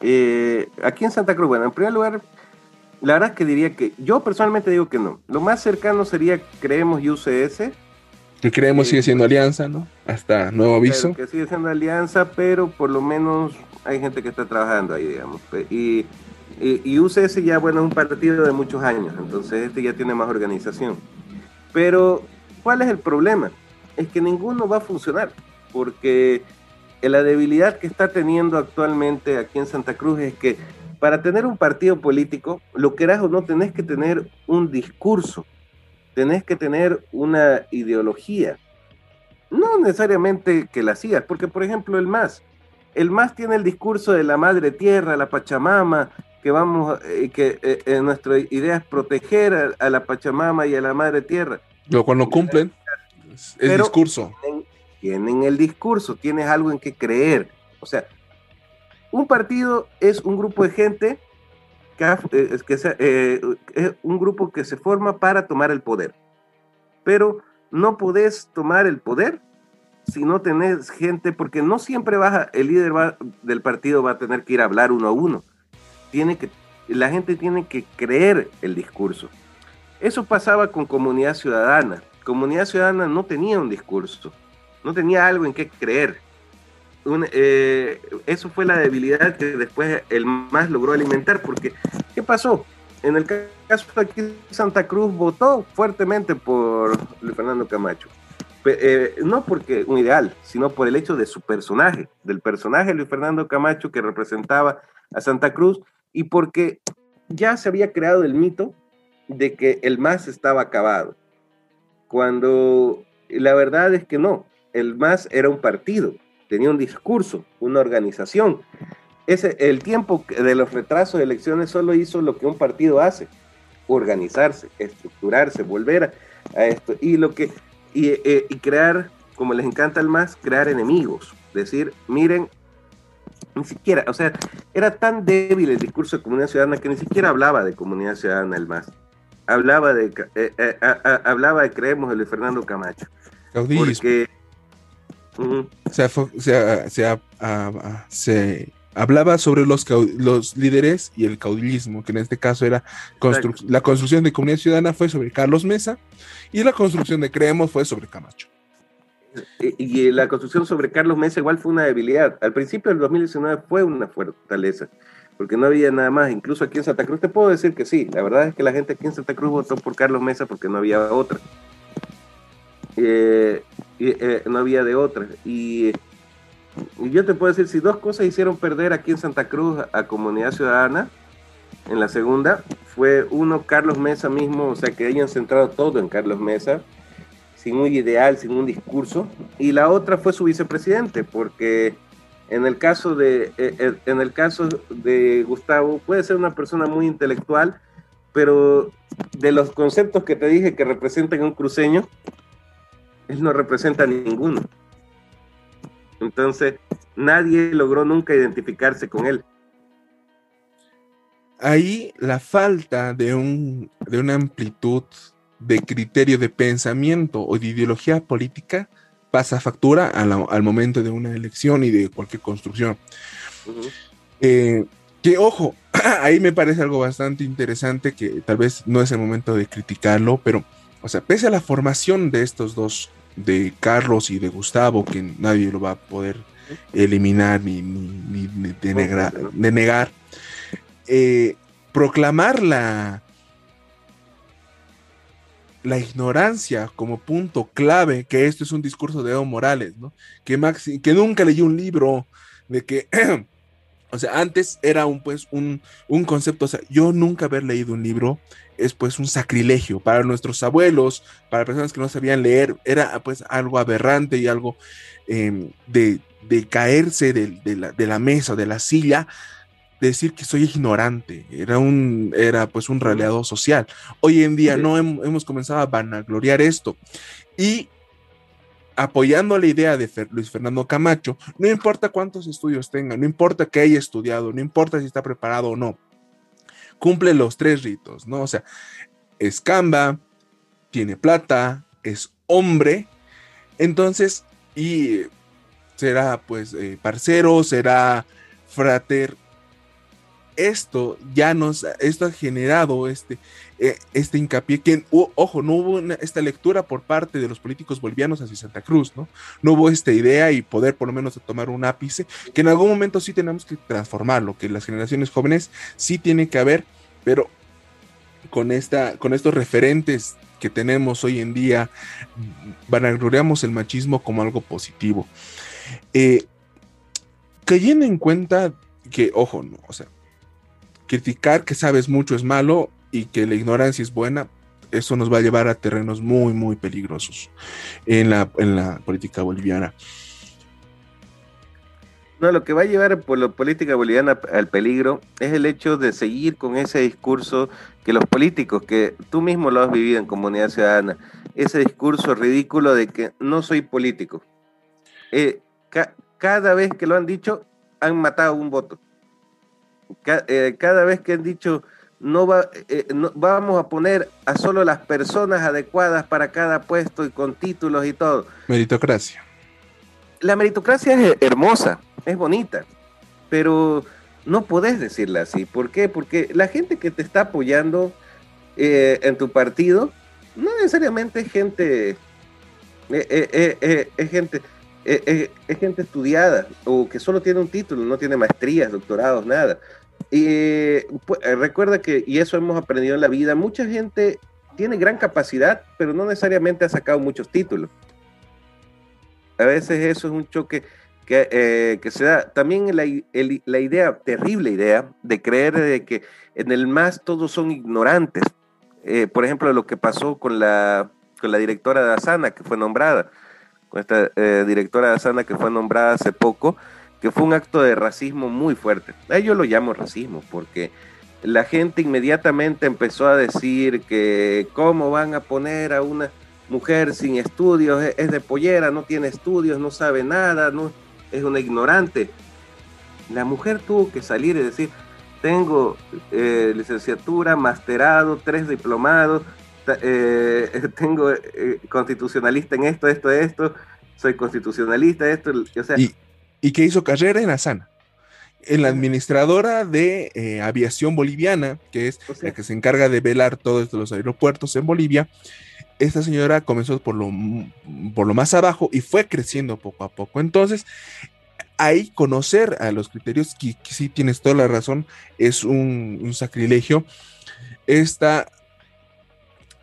eh, aquí en Santa Cruz, bueno, en primer lugar, la verdad es que diría que yo personalmente digo que no. Lo más cercano sería Creemos y UCS. Que Creemos sigue siendo alianza, ¿no? Hasta nuevo aviso. que sigue siendo alianza, pero por lo menos hay gente que está trabajando ahí, digamos. Y, y, UCS ya, bueno, es un partido de muchos años, entonces este ya tiene más organización. Pero, ¿cuál es el problema? Es que ninguno va a funcionar, porque la debilidad que está teniendo actualmente aquí en Santa Cruz es que para tener un partido político, lo querás o no, tenés que tener un discurso, tenés que tener una ideología. No necesariamente que la sigas, porque por ejemplo el MAS, el MAS tiene el discurso de la madre tierra, la Pachamama, que vamos, eh, que eh, nuestra idea es proteger a, la Pachamama y a la madre tierra. Lo cual no cumplen el discurso. Tienen, el discurso, tienes algo en que creer. O sea, un partido es un grupo de gente que, eh, es, que eh, es un grupo que se forma para tomar el poder. Pero no podés tomar el poder si no tenés gente, porque no siempre vas el líder del partido va a tener que ir a hablar uno a uno. Tiene que, la gente tiene que creer el discurso. Eso pasaba con comunidad ciudadana comunidad ciudadana no tenía un discurso, no tenía algo en qué creer. Eh, eso fue la debilidad que después el MAS logró alimentar, porque ¿qué pasó? En el caso de aquí, Santa Cruz votó fuertemente por Luis Fernando Camacho. Eh, no porque un ideal, sino por el hecho de su personaje, del personaje Luis Fernando Camacho que representaba a Santa Cruz, y porque ya se había creado el mito de que el MAS estaba acabado, cuando la verdad es que no, el MAS era un partido, tenía un discurso, una organización. Ese, el tiempo de los retrasos de elecciones solo hizo lo que un partido hace, organizarse, estructurarse, volver a, esto, y lo que y, eh, crear, como les encanta el MAS, crear enemigos, decir, miren, ni siquiera, o sea, era tan débil el discurso de comunidad ciudadana que ni siquiera hablaba de comunidad ciudadana el MAS. Hablaba de, eh, eh, hablaba de creemos de Luis Fernando Camacho. Porque, se, hablaba sobre los, los líderes y el caudillismo, que en este caso era la construcción de comunidad ciudadana fue sobre Carlos Mesa y la construcción de Creemos fue sobre Camacho. Y, la construcción sobre Carlos Mesa igual fue una debilidad. Al principio del 2019 fue una fortaleza, porque no había nada más. Incluso aquí en Santa Cruz te puedo decir que sí. La verdad es que la gente aquí en Santa Cruz votó por Carlos Mesa porque no había otra. Eh, eh, no había de otra. Y, y, yo te puedo decir, si dos cosas hicieron perder aquí en Santa Cruz a Comunidad Ciudadana, en la segunda, fue uno, Carlos Mesa mismo, o sea, que hayan centrado todo en Carlos Mesa, sin un ideal, sin un discurso, y la otra fue su vicepresidente, porque en el caso de, eh, eh, en el caso de Gustavo puede ser una persona muy intelectual, pero de los conceptos que te dije que representan un cruceño, él no representa ninguno. Entonces, nadie logró nunca identificarse con él. Ahí la falta de, un, de una amplitud de criterio de pensamiento o de ideología política pasa factura al momento de una elección y de cualquier construcción. Eh, que ojo, ahí me parece algo bastante interesante que tal vez no es el momento de criticarlo, pero, o sea, pese a la formación de estos dos, de Carlos y de Gustavo, que nadie lo va a poder eliminar ni, ni, denegar, eh, proclamar la, la ignorancia como punto clave, que esto es un discurso de Evo Morales, ¿no? Que, Maxi, que nunca leyó un libro, de que, o sea, antes era un, pues, un, un, concepto, o sea, yo nunca haber leído un libro es pues un sacrilegio para nuestros abuelos, para personas que no sabían leer, era pues algo aberrante y algo em, de, de, caerse de, de, la, de la mesa, de la silla, decir que soy ignorante, era un, era pues un raleado social. Hoy en día no hemos comenzado a vanagloriar esto y apoyando la idea de Luis Fernando Camacho, no importa cuántos estudios tenga, no importa que haya estudiado, no importa si está preparado o no, cumple los tres ritos, ¿no? O sea, es camba, tiene plata, es hombre, entonces, y será pues eh, parcero, será frater, esto ya nos, esto ha generado este, eh, este hincapié, que, ojo, no hubo esta lectura por parte de los políticos bolivianos hacia Santa Cruz, ¿no? No hubo esta idea y poder por lo menos tomar un ápice, que en algún momento sí tenemos que transformarlo, que las generaciones jóvenes sí tienen que haber, pero con, esta, con estos referentes que tenemos hoy en día, vanagloriamos el machismo como algo positivo. Eh, cayendo en cuenta que, ojo, no, o sea, criticar que sabes mucho es malo y que la ignorancia es buena, eso nos va a llevar a terrenos muy, muy peligrosos en la, en la política boliviana. No, lo que va a llevar por la política boliviana al peligro es el hecho de seguir con ese discurso que los políticos, que tú mismo lo has vivido en comunidad ciudadana, ese discurso ridículo de que no soy político. Eh, cada vez que lo han dicho, han matado un voto. Eh, cada vez que han dicho no, va, eh, no, vamos a poner a solo las personas adecuadas para cada puesto y con títulos y todo. Meritocracia. La meritocracia es hermosa, es bonita, pero no podés decirla así. ¿Por qué? Porque la gente que te está apoyando eh, en tu partido no necesariamente es gente, es gente es, gente estudiada o que solo tiene un título, no tiene maestrías, doctorados, nada. Y pues, eh, recuerda que, y eso hemos aprendido en la vida, mucha gente tiene gran capacidad, pero no necesariamente ha sacado muchos títulos. A veces eso es un choque que, eh, se da también la, idea, terrible idea, de creer de que en el MAS todos son ignorantes. Eh, por ejemplo, lo que pasó con la, con la directora de Asana, que fue nombrada, con esta eh, directora de Asana que fue nombrada hace poco, que fue un acto de racismo muy fuerte. A yo lo llamo racismo, porque la gente inmediatamente empezó a decir que cómo van a poner a una mujer sin estudios, es de pollera, no tiene estudios, no sabe nada, no es una ignorante. La mujer tuvo que salir y decir, tengo eh, licenciatura, masterado, tres diplomados, eh, tengo eh, constitucionalista en esto, esto, esto, soy constitucionalista, esto, y, y que hizo carrera en Asana en la administradora de aviación boliviana, que es la que se encarga de velar todos los aeropuertos en Bolivia, esta señora comenzó por lo, por lo más abajo y fue creciendo poco a poco. Entonces, ahí conocer a los criterios, que, sí tienes toda la razón, es un, sacrilegio. Esta,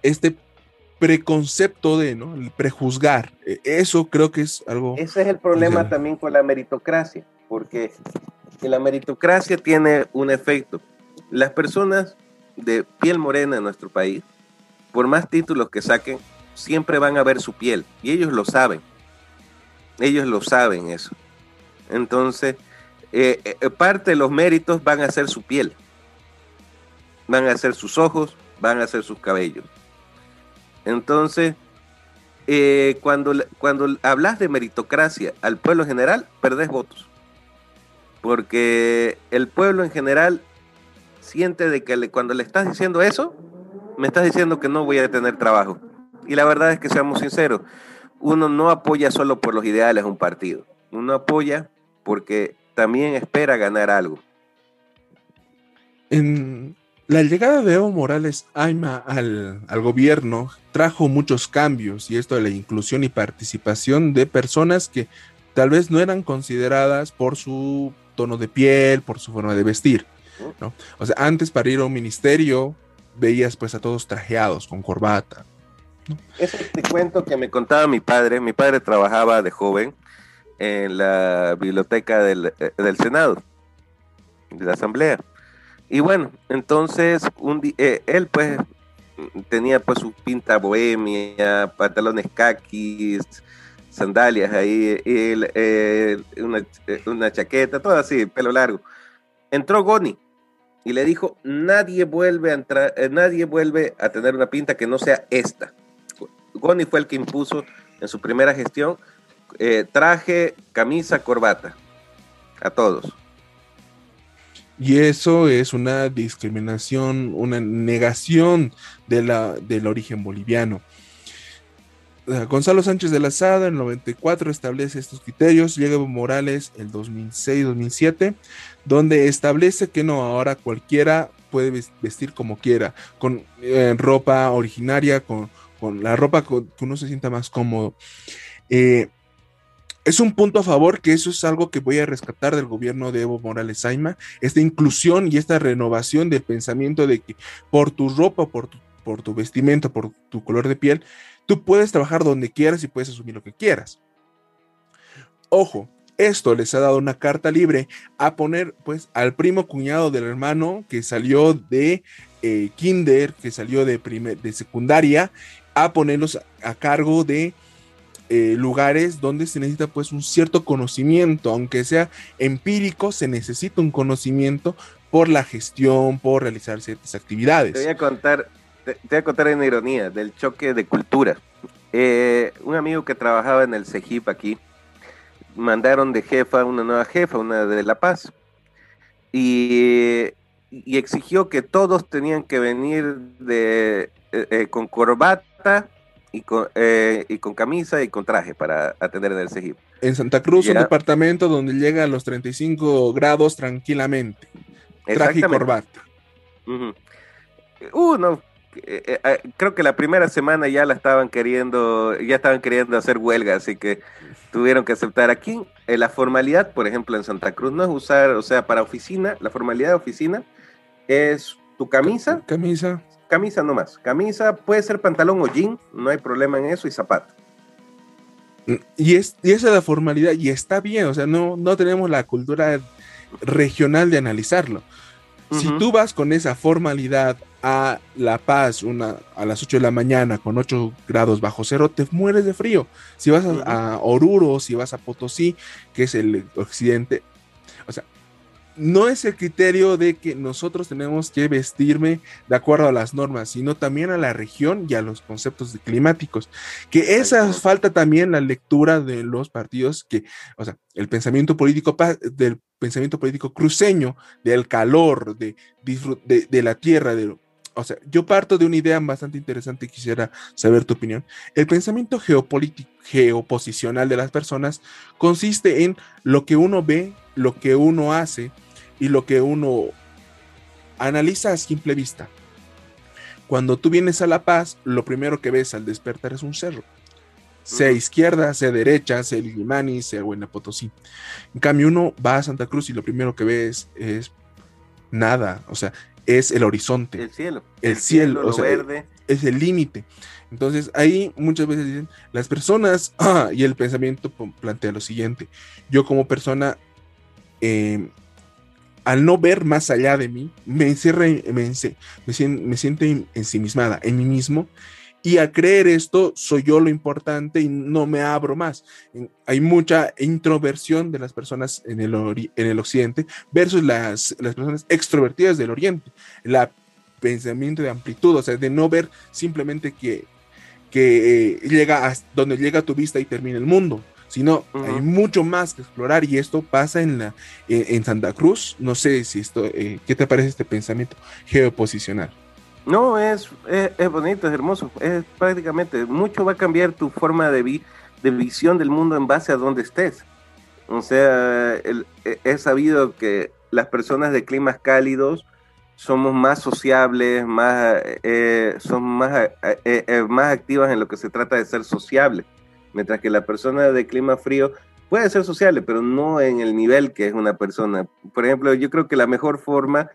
este preconcepto de, ¿no? El prejuzgar, e, eso creo que es algo... Ese es el problema también con la meritocracia, porque la meritocracia tiene un efecto. Las personas de piel morena en nuestro país por más títulos que saquen, siempre van a ver su piel. Y ellos lo saben. Ellos lo saben eso. Entonces, eh, eh, parte de los méritos van a ser su piel. Van a ser sus ojos, van a ser sus cabellos. Entonces, eh, cuando, cuando hablas de meritocracia al pueblo general, perdés votos. Porque el pueblo en general siente de que cuando le estás diciendo eso, me estás diciendo que no voy a tener trabajo. Y la verdad es que seamos sinceros, uno no apoya solo por los ideales un partido, uno apoya porque también espera ganar algo. En la llegada de Evo Morales Aima al, al gobierno trajo muchos cambios y esto de la inclusión y participación de personas que tal vez no eran consideradas por su tono de piel, por su forma de vestir. ¿no? O sea, antes para ir a un ministerio veías pues a todos trajeados, con corbata. Es este cuento que me contaba mi padre. Mi padre trabajaba de joven en la biblioteca del, eh, del Senado, de la Asamblea. Y bueno, entonces un eh, él pues tenía pues su pinta bohemia, pantalones caquis, sandalias ahí, una, una, chaqueta, todo así, pelo largo. Entró Goni y le dijo, nadie vuelve a entrar, eh, nadie vuelve a tener una pinta que no sea esta. Goni fue el que impuso en su primera gestión eh, traje, camisa, corbata a todos. Y eso es una discriminación, una negación de la, del origen boliviano. Gonzalo Sánchez de la Sada en el 94 establece estos criterios, llega Morales el 2006-2007 donde establece que no, ahora cualquiera puede vestir como quiera, con eh, ropa originaria, con, la ropa que uno se sienta más cómodo. Eh, es un punto a favor que eso es algo que voy a rescatar del gobierno de Evo Morales Aima, esta inclusión y esta renovación del pensamiento de que por tu ropa, por tu, por tu vestimenta, por tu color de piel, tú puedes trabajar donde quieras y puedes asumir lo que quieras. Ojo, esto les ha dado una carta libre a poner pues al primo cuñado del hermano que salió de eh, kinder, que salió de, de secundaria, a ponerlos a cargo de eh, lugares donde se necesita pues un cierto conocimiento, aunque sea empírico, se necesita un conocimiento por la gestión, por realizar ciertas actividades. Te voy a contar, te, voy a contar una ironía del choque de cultura. Eh, un amigo que trabajaba en el CEGIP aquí, mandaron de jefa una nueva jefa, una de La Paz, y, exigió que todos tenían que venir de, eh, eh, con corbata y con, eh, y con camisa y con traje para atender en el CEGIP. En Santa Cruz, un departamento donde llega a los 35 grados tranquilamente. Traje y corbata. Uh, no, creo que la primera semana ya la estaban queriendo, ya estaban queriendo hacer huelga, así que tuvieron que aceptar aquí. Eh, la formalidad, por ejemplo, en Santa Cruz no es usar, o sea, para oficina, la formalidad de oficina es tu camisa. Camisa. Camisa nomás. Camisa puede ser pantalón o jean, no hay problema en eso, y zapato. Y, es, y esa es la formalidad, y está bien, o sea, no, no tenemos la cultura regional de analizarlo. Si tú vas con esa formalidad a La Paz una, a las 8 de la mañana con 8 grados bajo cero, te mueres de frío. Si vas a, a Oruro, si vas a Potosí, que es el occidente, o sea, no es el criterio de que nosotros tenemos que vestirme de acuerdo a las normas, sino también a la región y a los conceptos climáticos. Que esa falta también la lectura de los partidos que, o sea, el pensamiento político del pensamiento político cruceño, del calor, de, de, la tierra, de, o sea, yo parto de una idea bastante interesante y quisiera saber tu opinión. El pensamiento geopolítico, geoposicional de las personas consiste en lo que uno ve, lo que uno hace y lo que uno analiza a simple vista. Cuando tú vienes a La Paz, lo primero que ves al despertar es un cerro. Sea izquierda, sea derecha, sea Limani, sea Buena Potosí. En cambio, uno va a Santa Cruz y lo primero que ves es nada. O sea, es el horizonte. El cielo. El, cielo, o sea, verde. Es el límite. Entonces, ahí muchas veces dicen, las personas, y el pensamiento plantea lo siguiente, yo como persona eh, al no ver más allá de mí, me encierra, me, me, siento ensimismada en mí mismo y al creer esto, soy yo lo importante y no me abro más. Hay mucha introversión de las personas en el, en el occidente versus las, personas extrovertidas del oriente. El pensamiento de amplitud, o sea, de no ver simplemente que, que eh, llega a donde llega tu vista y termina el mundo, sino hay mucho más que explorar y esto pasa en, la, en, Santa Cruz. No sé si esto, eh, ¿qué te parece este pensamiento geoposicional? No, es, es, bonito, es hermoso, es prácticamente, mucho va a cambiar tu forma de, de visión del mundo en base a donde estés. O sea, el, es sabido que las personas de climas cálidos somos más sociables, más, eh, son más, eh, más activas en lo que se trata de ser sociables mientras que la persona de clima frío puede ser sociable, pero no en el nivel que es una persona. Por ejemplo, yo creo que la mejor forma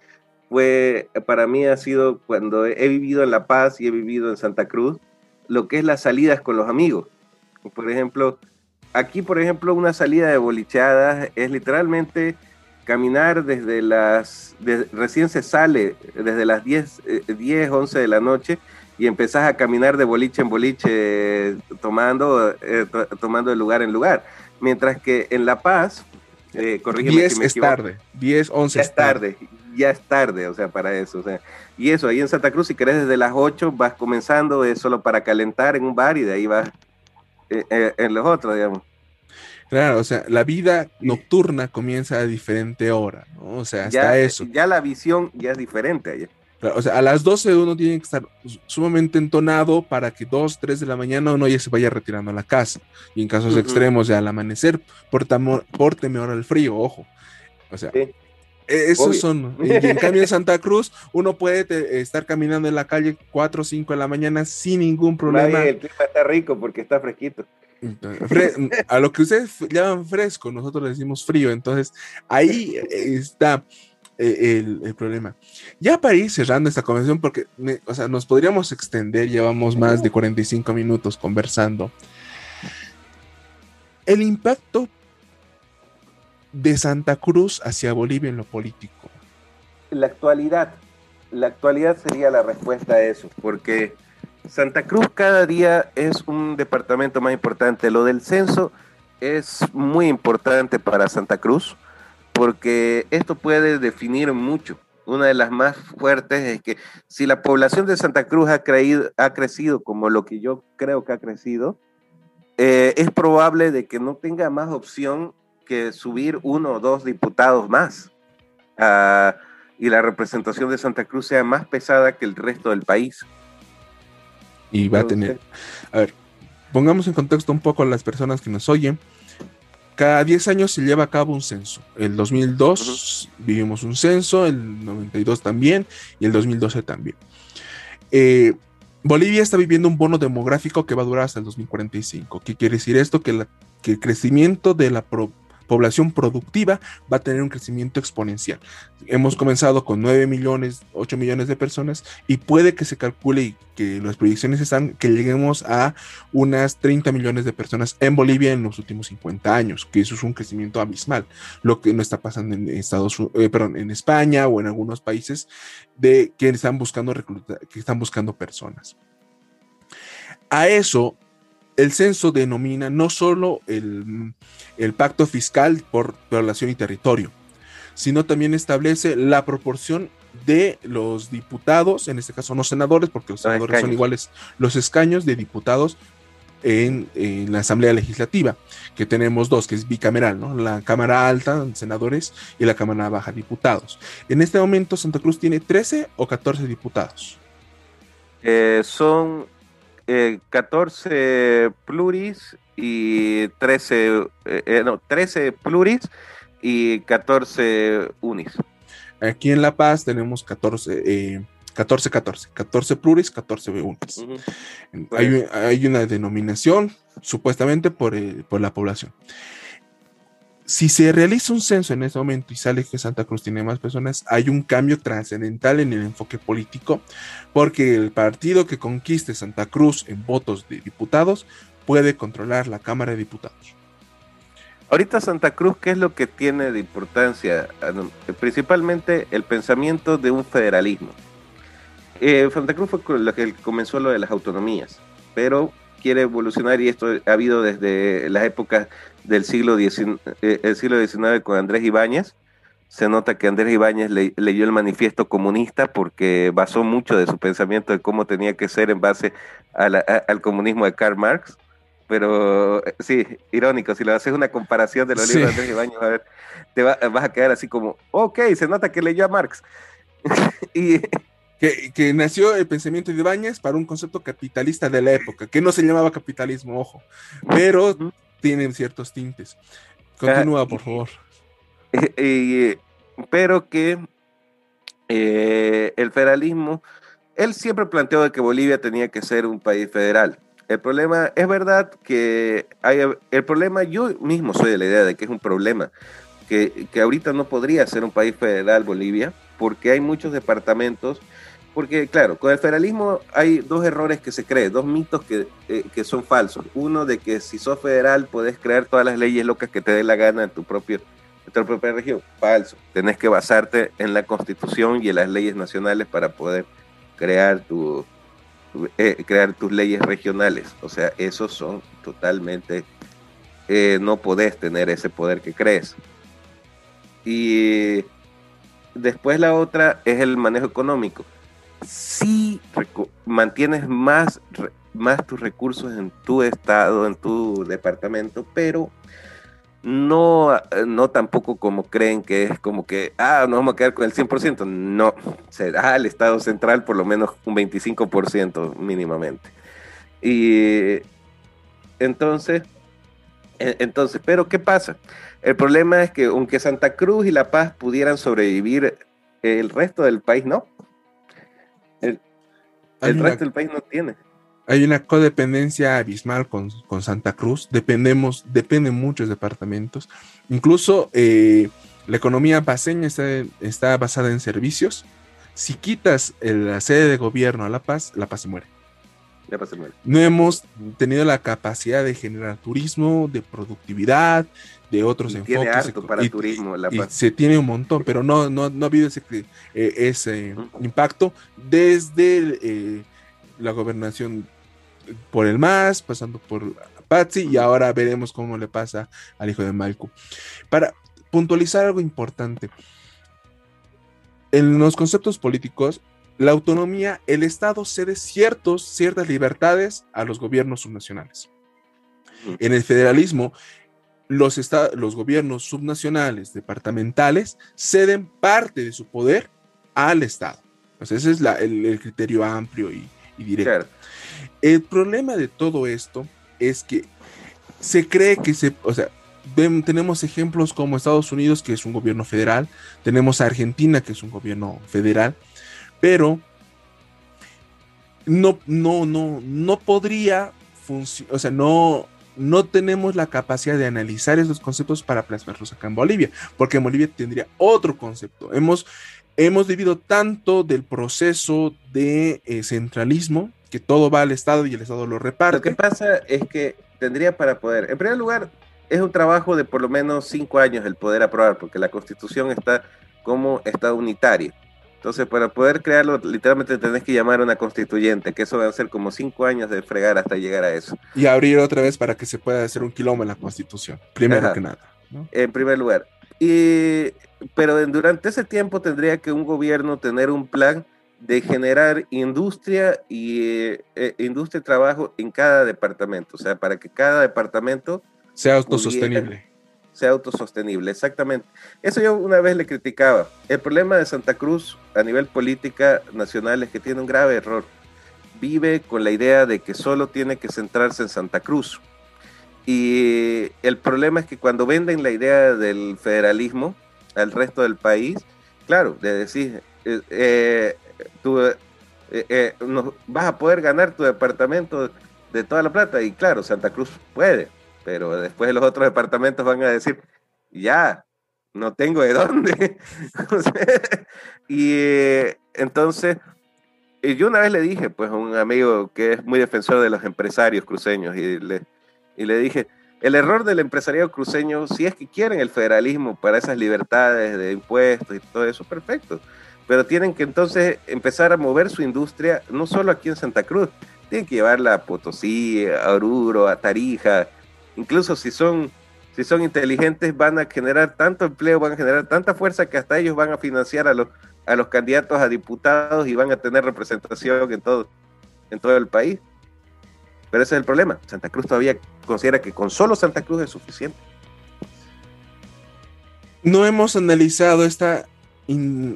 fue, para mí ha sido cuando he vivido en La Paz y he vivido en Santa Cruz, lo que es las salidas con los amigos. Por ejemplo, aquí, por ejemplo, una salida de bolicheadas es literalmente caminar desde las, recién se sale, desde las 10, 10, 11 de la noche, y empezás a caminar de boliche en boliche tomando, eh, tomando de lugar en lugar. Mientras que en La Paz, eh, 10 es tarde, 10, 11 es tarde. Ya es tarde, o sea, para eso. O sea, y eso, ahí en Santa Cruz, si querés desde las 8, vas comenzando, es solo para calentar en un bar y de ahí vas eh, eh, en los otros, digamos. Claro, o sea, la vida nocturna comienza a diferente hora, ¿no? O sea, hasta eso. Ya la visión ya es diferente allá. O sea, a las 12 uno tiene que estar sumamente entonado para que 2, 3 de la mañana uno ya se vaya retirando a la casa. Y en casos extremos, ya al amanecer, porte mejor al frío, ojo. O sea, e-, esos son. Y, en cambio en Santa Cruz, uno puede estar caminando en la calle 4 o 5 de la mañana sin ningún problema. el clima está rico porque está fresquito. a lo que ustedes llaman fresco, nosotros le decimos frío. Entonces, ahí está. Eh, el, problema. Ya para ir cerrando esta conversación, porque o sea, nos podríamos extender, llevamos más de 45 minutos conversando. El impacto de Santa Cruz hacia Bolivia en lo político. La actualidad, la actualidad sería la respuesta a eso, porque Santa Cruz cada día es un departamento más importante. Lo del censo es muy importante para Santa Cruz porque esto puede definir mucho. Una de las más fuertes es que si la población de Santa Cruz ha, creído, ha crecido como lo que yo creo que ha crecido, eh, es probable de que no tenga más opción que subir uno o dos diputados más ah, y la representación de Santa Cruz sea más pesada que el resto del país. Y va a tener, a ver, pongamos en contexto un poco a las personas que nos oyen. Cada 10 años se lleva a cabo un censo. El 2002 vivimos un censo, el 92 también y el 2012 también. Eh, Bolivia está viviendo un bono demográfico que va a durar hasta el 2045. ¿Qué quiere decir esto? Que, el crecimiento de la, población productiva va a tener un crecimiento exponencial. Hemos comenzado con 9 millones, 8 millones de personas y puede que se calcule y que las proyecciones están que lleguemos a unas 30 millones de personas en Bolivia en los últimos 50 años, que eso es un crecimiento abismal, lo que no está pasando en Estados eh, perdón, en España o en algunos países de que están buscando reclutar, que están buscando personas. A eso el censo denomina no solo el, pacto fiscal por población y territorio, sino también establece la proporción de los diputados, en este caso no senadores, porque los senadores son iguales, los escaños de diputados en, la Asamblea Legislativa, que tenemos dos, que es bicameral, ¿no? La Cámara Alta, senadores, y la Cámara Baja, diputados. En este momento Santa Cruz tiene 13 o 14 diputados. Eh, son 14 eh, pluris y 13, eh, eh, no, 13 pluris y 14 unis. Aquí en La Paz tenemos 14, 14, 14, 14 pluris, 14 unis. hay, hay, una denominación supuestamente por, por la población si se realiza un censo en ese momento y sale que Santa Cruz tiene más personas, hay un cambio trascendental en el enfoque político, porque el partido que conquiste Santa Cruz en votos de diputados puede controlar la Cámara de Diputados. Ahorita Santa Cruz, ¿qué es lo que tiene de importancia? Ah, principalmente el pensamiento de un federalismo. Eh, Santa Cruz fue lo que comenzó lo de las autonomías, pero quiere evolucionar y esto ha habido desde las épocas del siglo XIX, eh, el siglo XIX con Andrés Ibáñez. Se nota que Andrés Ibáñez leyó el manifiesto comunista porque basó mucho de su pensamiento de cómo tenía que ser en base al comunismo de Karl Marx. Pero eh, sí, irónico, si le haces una comparación de los libros de Andrés Ibáñez, a ver, te vas a quedar así como, ok, se nota que leyó a Marx. y, que, nació el pensamiento de Ibáñez para un concepto capitalista de la época, que no se llamaba capitalismo, ojo, pero tienen ciertos tintes. Continúa, ah, por favor. pero que eh, el federalismo, él siempre planteó de que Bolivia tenía que ser un país federal. El problema, es verdad que hay, el problema, yo mismo soy de la idea de que es un problema, que, que ahorita no podría ser un país federal Bolivia, porque hay muchos departamentos porque, claro, con el federalismo hay dos errores que se creen, dos mitos que, eh, que, son falsos. Uno, de que si sos federal puedes crear todas las leyes locas que te dé la gana en tu, propio, en tu propia región. Falso. Tenés que basarte en la constitución y en las leyes nacionales para poder crear, tu, eh, crear tus leyes regionales. O sea, esos son totalmente... Eh, no podés tener ese poder que crees. Y después la otra es el manejo económico si mantienes más, más tus recursos en tu estado, en tu departamento, pero no, no tampoco como creen que es como que, ah, nos vamos a quedar con el 100%. No, será el Estado central por lo menos un 25% mínimamente. Y entonces, entonces, pero ¿qué pasa? El problema es que aunque Santa Cruz y La Paz pudieran sobrevivir, el resto del país no. El resto del país no tiene. Hay una codependencia abismal con, Santa Cruz. Dependemos, dependen muchos departamentos. Incluso eh, la economía paseña está, basada en servicios. Si quitas la sede de gobierno a La Paz, La Paz se muere. La Paz se muere. No hemos tenido la capacidad de generar turismo, de productividad, de otros enfoques. para turismo, la se tiene un montón, pero no, no, no ha habido ese, eh, ese impacto desde eh, la gobernación por el MAS, pasando por Patsy, y ahora veremos cómo le pasa al hijo de Malco. Para puntualizar algo importante, en los conceptos políticos, la autonomía, el Estado cede ciertos, ciertas libertades a los gobiernos subnacionales. En el federalismo, los, los gobiernos subnacionales, departamentales, ceden parte de su poder al Estado. ese es el, criterio amplio y, directo. El problema de todo esto es que se cree que se, o sea, tenemos ejemplos como Estados Unidos, que es un gobierno federal, tenemos a Argentina, que es un gobierno federal, pero no, no, no, no podría funcionar, o sea, no, no tenemos la capacidad de analizar esos conceptos para plasmarlos acá en Bolivia, porque en Bolivia tendría otro concepto. Hemos, hemos vivido tanto del proceso de eh, centralismo, que todo va al Estado y el Estado lo reparte. Lo que pasa es que tendría para poder, en primer lugar, es un trabajo de por lo menos cinco años el poder aprobar, porque la constitución está como Estado unitario. Entonces, para poder crearlo, literalmente tenés que llamar a una constituyente, que eso va a ser como cinco años de fregar hasta llegar a eso. Y abrir otra vez para que se pueda hacer un quilombo en la constitución, primero que nada. En primer lugar. Y, pero durante ese tiempo tendría que un gobierno tener un plan de generar industria y eh, industria y trabajo en cada departamento, o sea, para que cada departamento sea autosostenible sea autosostenible, exactamente. Eso yo una vez le criticaba. El problema de Santa Cruz a nivel política nacional es que tiene un grave error. Vive con la idea de que solo tiene que centrarse en Santa Cruz. Y el problema es que cuando venden la idea del federalismo al resto del país, claro, de decir, eh, eh, tú eh, vas a poder ganar tu departamento de toda la plata. Y claro, Santa Cruz puede, pero después los otros departamentos van a decir, ya, no tengo de dónde. y eh, entonces, yo una vez le dije, pues, a un amigo que es muy defensor de los empresarios cruceños, y le, y le dije, el error del empresariado cruceño, si es que quieren el federalismo para esas libertades de impuestos y todo eso, perfecto. Pero tienen que entonces empezar a mover su industria, no solo aquí en Santa Cruz, tienen que llevarla a Potosí, a Oruro, a Tarija, incluso si son, si son inteligentes, van a generar tanto empleo, van a generar tanta fuerza que hasta ellos van a financiar a los, a los candidatos a diputados y van a tener representación en todo, en todo el país. Pero ese es el problema. Santa Cruz todavía considera que con solo Santa Cruz es suficiente. No hemos analizado esta,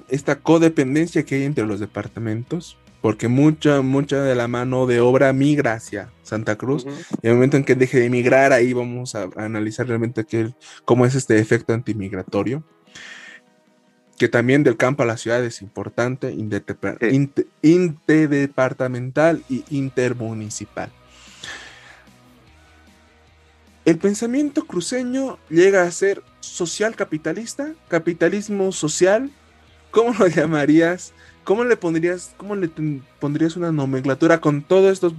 esta codependencia que hay entre los departamentos porque mucha, mucha de la mano de obra migra hacia Santa Cruz. Y en el momento en que deje de migrar, ahí vamos a, analizar realmente qué, cómo es este efecto antimigratorio. Que también del campo a la ciudad es importante, interdepartamental y intermunicipal. El pensamiento cruceño llega a ser social capitalista, capitalismo social. ¿Cómo lo llamarías? ¿Cómo le pondrías, cómo le pondrías una nomenclatura con todos estos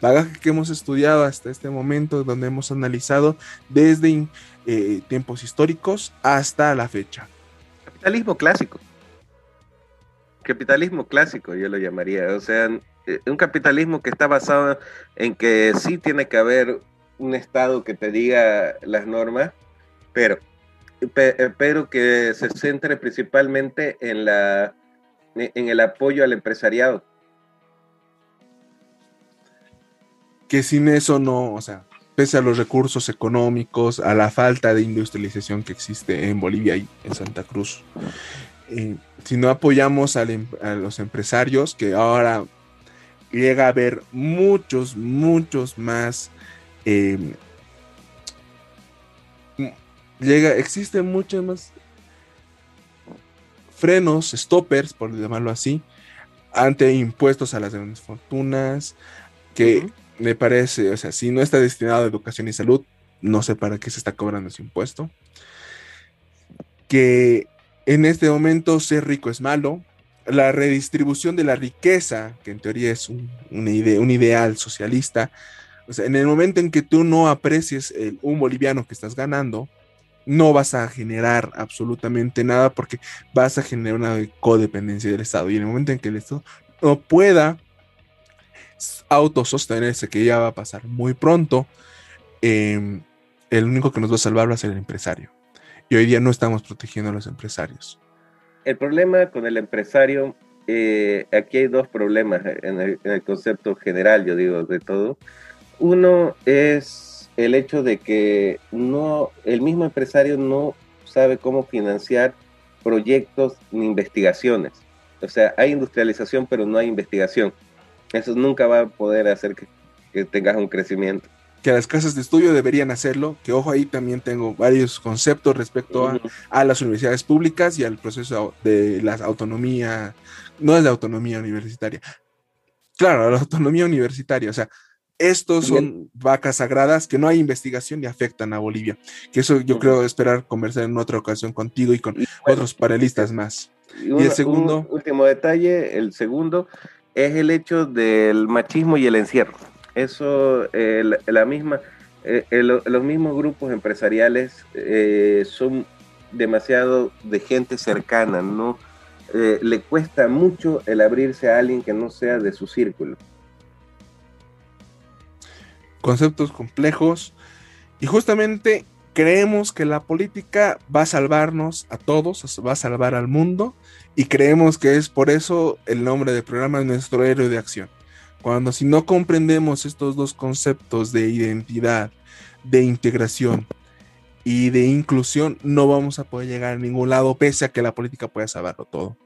bagajes que hemos estudiado hasta este momento, donde hemos analizado desde eh, tiempos históricos hasta la fecha? Capitalismo clásico. Capitalismo clásico, yo lo llamaría. O sea, eh, un capitalismo que está basado en que sí tiene que haber un Estado que te diga las normas, pero, pero que se centre principalmente en la en el apoyo al empresariado. Que sin eso no, o sea, pese a los recursos económicos, a la falta de industrialización que existe en Bolivia y en Santa Cruz, eh, si no apoyamos em, a los empresarios, que ahora llega a haber muchos, muchos más. Em, llega, existen muchas más frenos, stoppers, por llamarlo así, ante impuestos a las grandes fortunas, que me parece, o sea, si no está destinado a educación y salud, no sé para qué se está cobrando ese impuesto. Que en este momento ser rico es malo. La redistribución de la riqueza, que en teoría es un, un ideal socialista, o sea, en el momento en que tú no aprecies el, un boliviano que estás ganando, no vas a generar absolutamente nada porque vas a generar una codependencia del Estado. Y en el momento en que el Estado no pueda autosostenerse, que ya va a pasar muy pronto, em, el único que nos va a salvar va a ser el empresario. Y hoy día no estamos protegiendo a los empresarios. El problema con el empresario, eh, aquí hay dos problemas en el, en el concepto general, yo digo, de todo. Uno es el hecho de que no, el mismo empresario no sabe cómo financiar proyectos ni investigaciones. O sea, hay industrialización, pero no hay investigación. Eso nunca va a poder hacer que, tengas un crecimiento. Que las casas de estudio deberían hacerlo, que ojo ahí también tengo varios conceptos respecto a, a, las universidades públicas y al proceso de la autonomía, no es la autonomía universitaria. Claro, la autonomía universitaria, o sea, estos son vacas sagradas que no hay investigación y afectan a Bolivia. Que eso yo creo esperar conversar en otra ocasión contigo y con otros panelistas más. Y, el segundo. último detalle, el segundo es el hecho del machismo y el encierro. Eso, la misma, eh, los mismos grupos empresariales eh, son demasiado de gente cercana, ¿no? Eh, le cuesta mucho el abrirse a alguien que no sea de su círculo conceptos complejos y justamente creemos que la política va a salvarnos a todos, va a salvar al mundo y creemos que es por eso el nombre del programa es nuestro héroe de acción. Cuando si no comprendemos estos dos conceptos de identidad, de integración y de inclusión, no vamos a poder llegar a ningún lado, pese a que la política pueda salvarlo todo.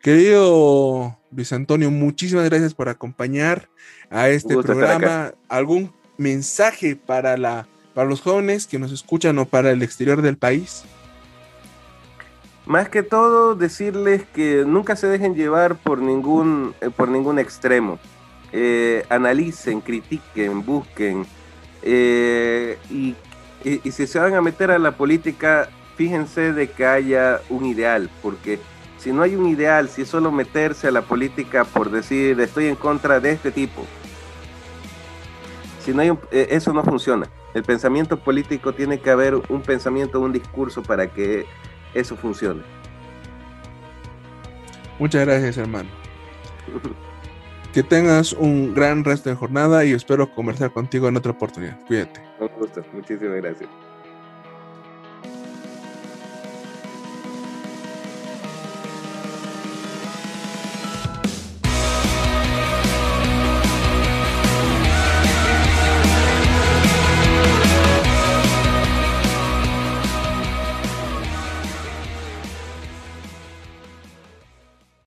Querido Luis Antonio, muchísimas gracias por acompañar a este programa. ¿Algún mensaje para, la, para los jóvenes que nos escuchan o para el exterior del país? Más que todo, decirles que nunca se dejen llevar por ningún, eh, por ningún extremo. Eh, analicen, critiquen, busquen. Eh, y, y, si se van a meter a la política, fíjense de que haya un ideal, porque si no hay un ideal, si es solo meterse a la política por decir estoy en contra de este tipo, si no hay eh, eso no funciona. El pensamiento político tiene que haber un pensamiento, un discurso para que eso funcione. Muchas gracias, hermano. que tengas un gran resto de jornada y espero conversar contigo en otra oportunidad. Cuídate. Un gusto, muchísimas gracias.